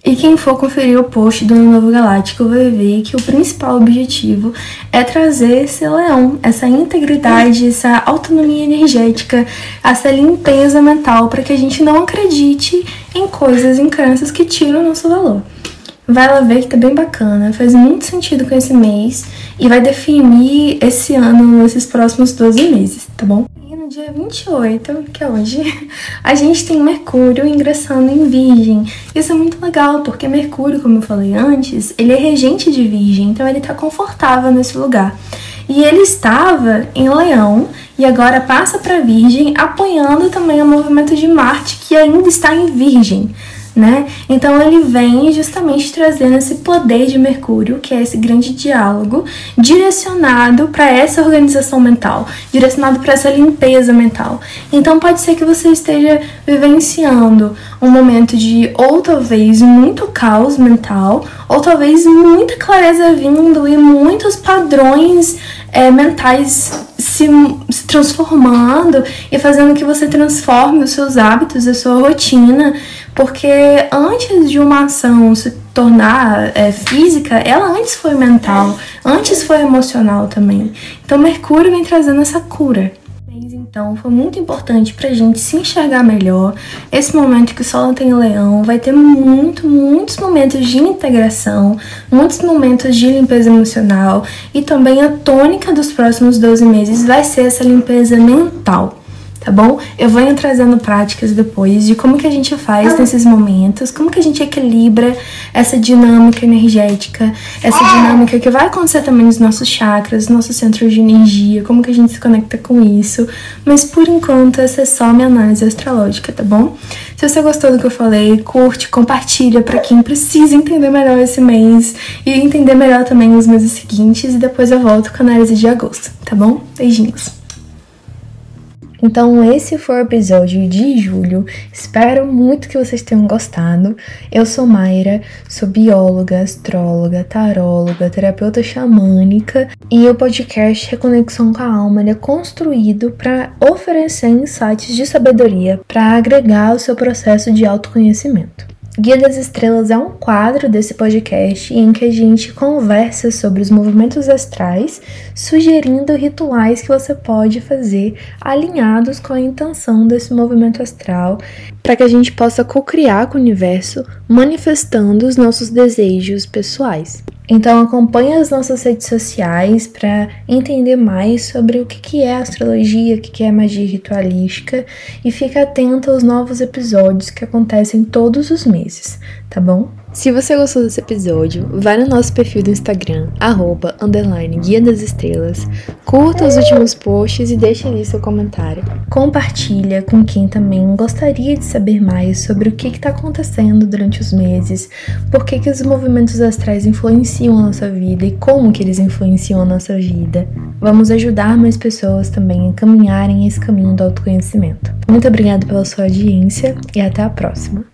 E quem for conferir o post do Novo Galáctico vai ver que o principal objetivo é trazer esse leão, essa integridade, essa autonomia energética, essa limpeza mental para que a gente não acredite em coisas, em crenças que tiram o nosso valor. Vai lá ver que tá bem bacana, faz muito sentido com esse mês e vai definir esse ano, esses próximos 12 meses, tá bom? No dia 28, que é hoje, a gente tem Mercúrio ingressando em Virgem. Isso é muito legal, porque Mercúrio, como eu falei antes, ele é regente de Virgem, então ele está confortável nesse lugar. E ele estava em Leão e agora passa para Virgem, apoiando também o movimento de Marte, que ainda está em Virgem né? Então ele vem justamente trazendo esse poder de Mercúrio, que é esse grande diálogo, direcionado para essa organização mental, direcionado para essa limpeza mental. Então pode ser que você esteja vivenciando um momento de ou talvez muito caos mental, ou talvez muita clareza vindo e muitos padrões é, mentais se, se transformando e fazendo que você transforme os seus hábitos, a sua rotina porque antes de uma ação se tornar é, física, ela antes foi mental, antes foi emocional também. Então Mercúrio vem trazendo essa cura. Então, foi muito importante pra gente se enxergar melhor. Esse momento que o Sol tem leão vai ter muito, muitos momentos de integração, muitos momentos de limpeza emocional e também a tônica dos próximos 12 meses vai ser essa limpeza mental tá bom? Eu venho trazendo práticas depois de como que a gente faz nesses momentos, como que a gente equilibra essa dinâmica energética, essa dinâmica que vai acontecer também nos nossos chakras, nossos centros de energia, como que a gente se conecta com isso. Mas por enquanto essa é só minha análise astrológica, tá bom? Se você gostou do que eu falei, curte, compartilha para quem precisa entender melhor esse mês e entender melhor também os meses seguintes e depois eu volto com a análise de agosto, tá bom? Beijinhos. Então, esse foi o episódio de julho. Espero muito que vocês tenham gostado. Eu sou Mayra, sou bióloga, astróloga, taróloga, terapeuta xamânica e o podcast Reconexão com a Alma é construído para oferecer insights de sabedoria para agregar o seu processo de autoconhecimento. Guia das Estrelas é um quadro desse podcast em que a gente conversa sobre os movimentos astrais, sugerindo rituais que você pode fazer alinhados com a intenção desse movimento astral, para que a gente possa co-criar com o universo, manifestando os nossos desejos pessoais. Então acompanhe as nossas redes sociais para entender mais sobre o que é astrologia, o que é magia ritualística e fique atento aos novos episódios que acontecem todos os meses, tá bom? Se você gostou desse episódio, vai no nosso perfil do Instagram, arroba, underline, Guia das Estrelas, curta os últimos posts e deixe ali seu comentário. Compartilha com quem também gostaria de saber mais sobre o que está acontecendo durante os meses, por que, que os movimentos astrais influenciam a nossa vida e como que eles influenciam a nossa vida. Vamos ajudar mais pessoas também a caminharem esse caminho do autoconhecimento. Muito obrigada pela sua audiência e até a próxima.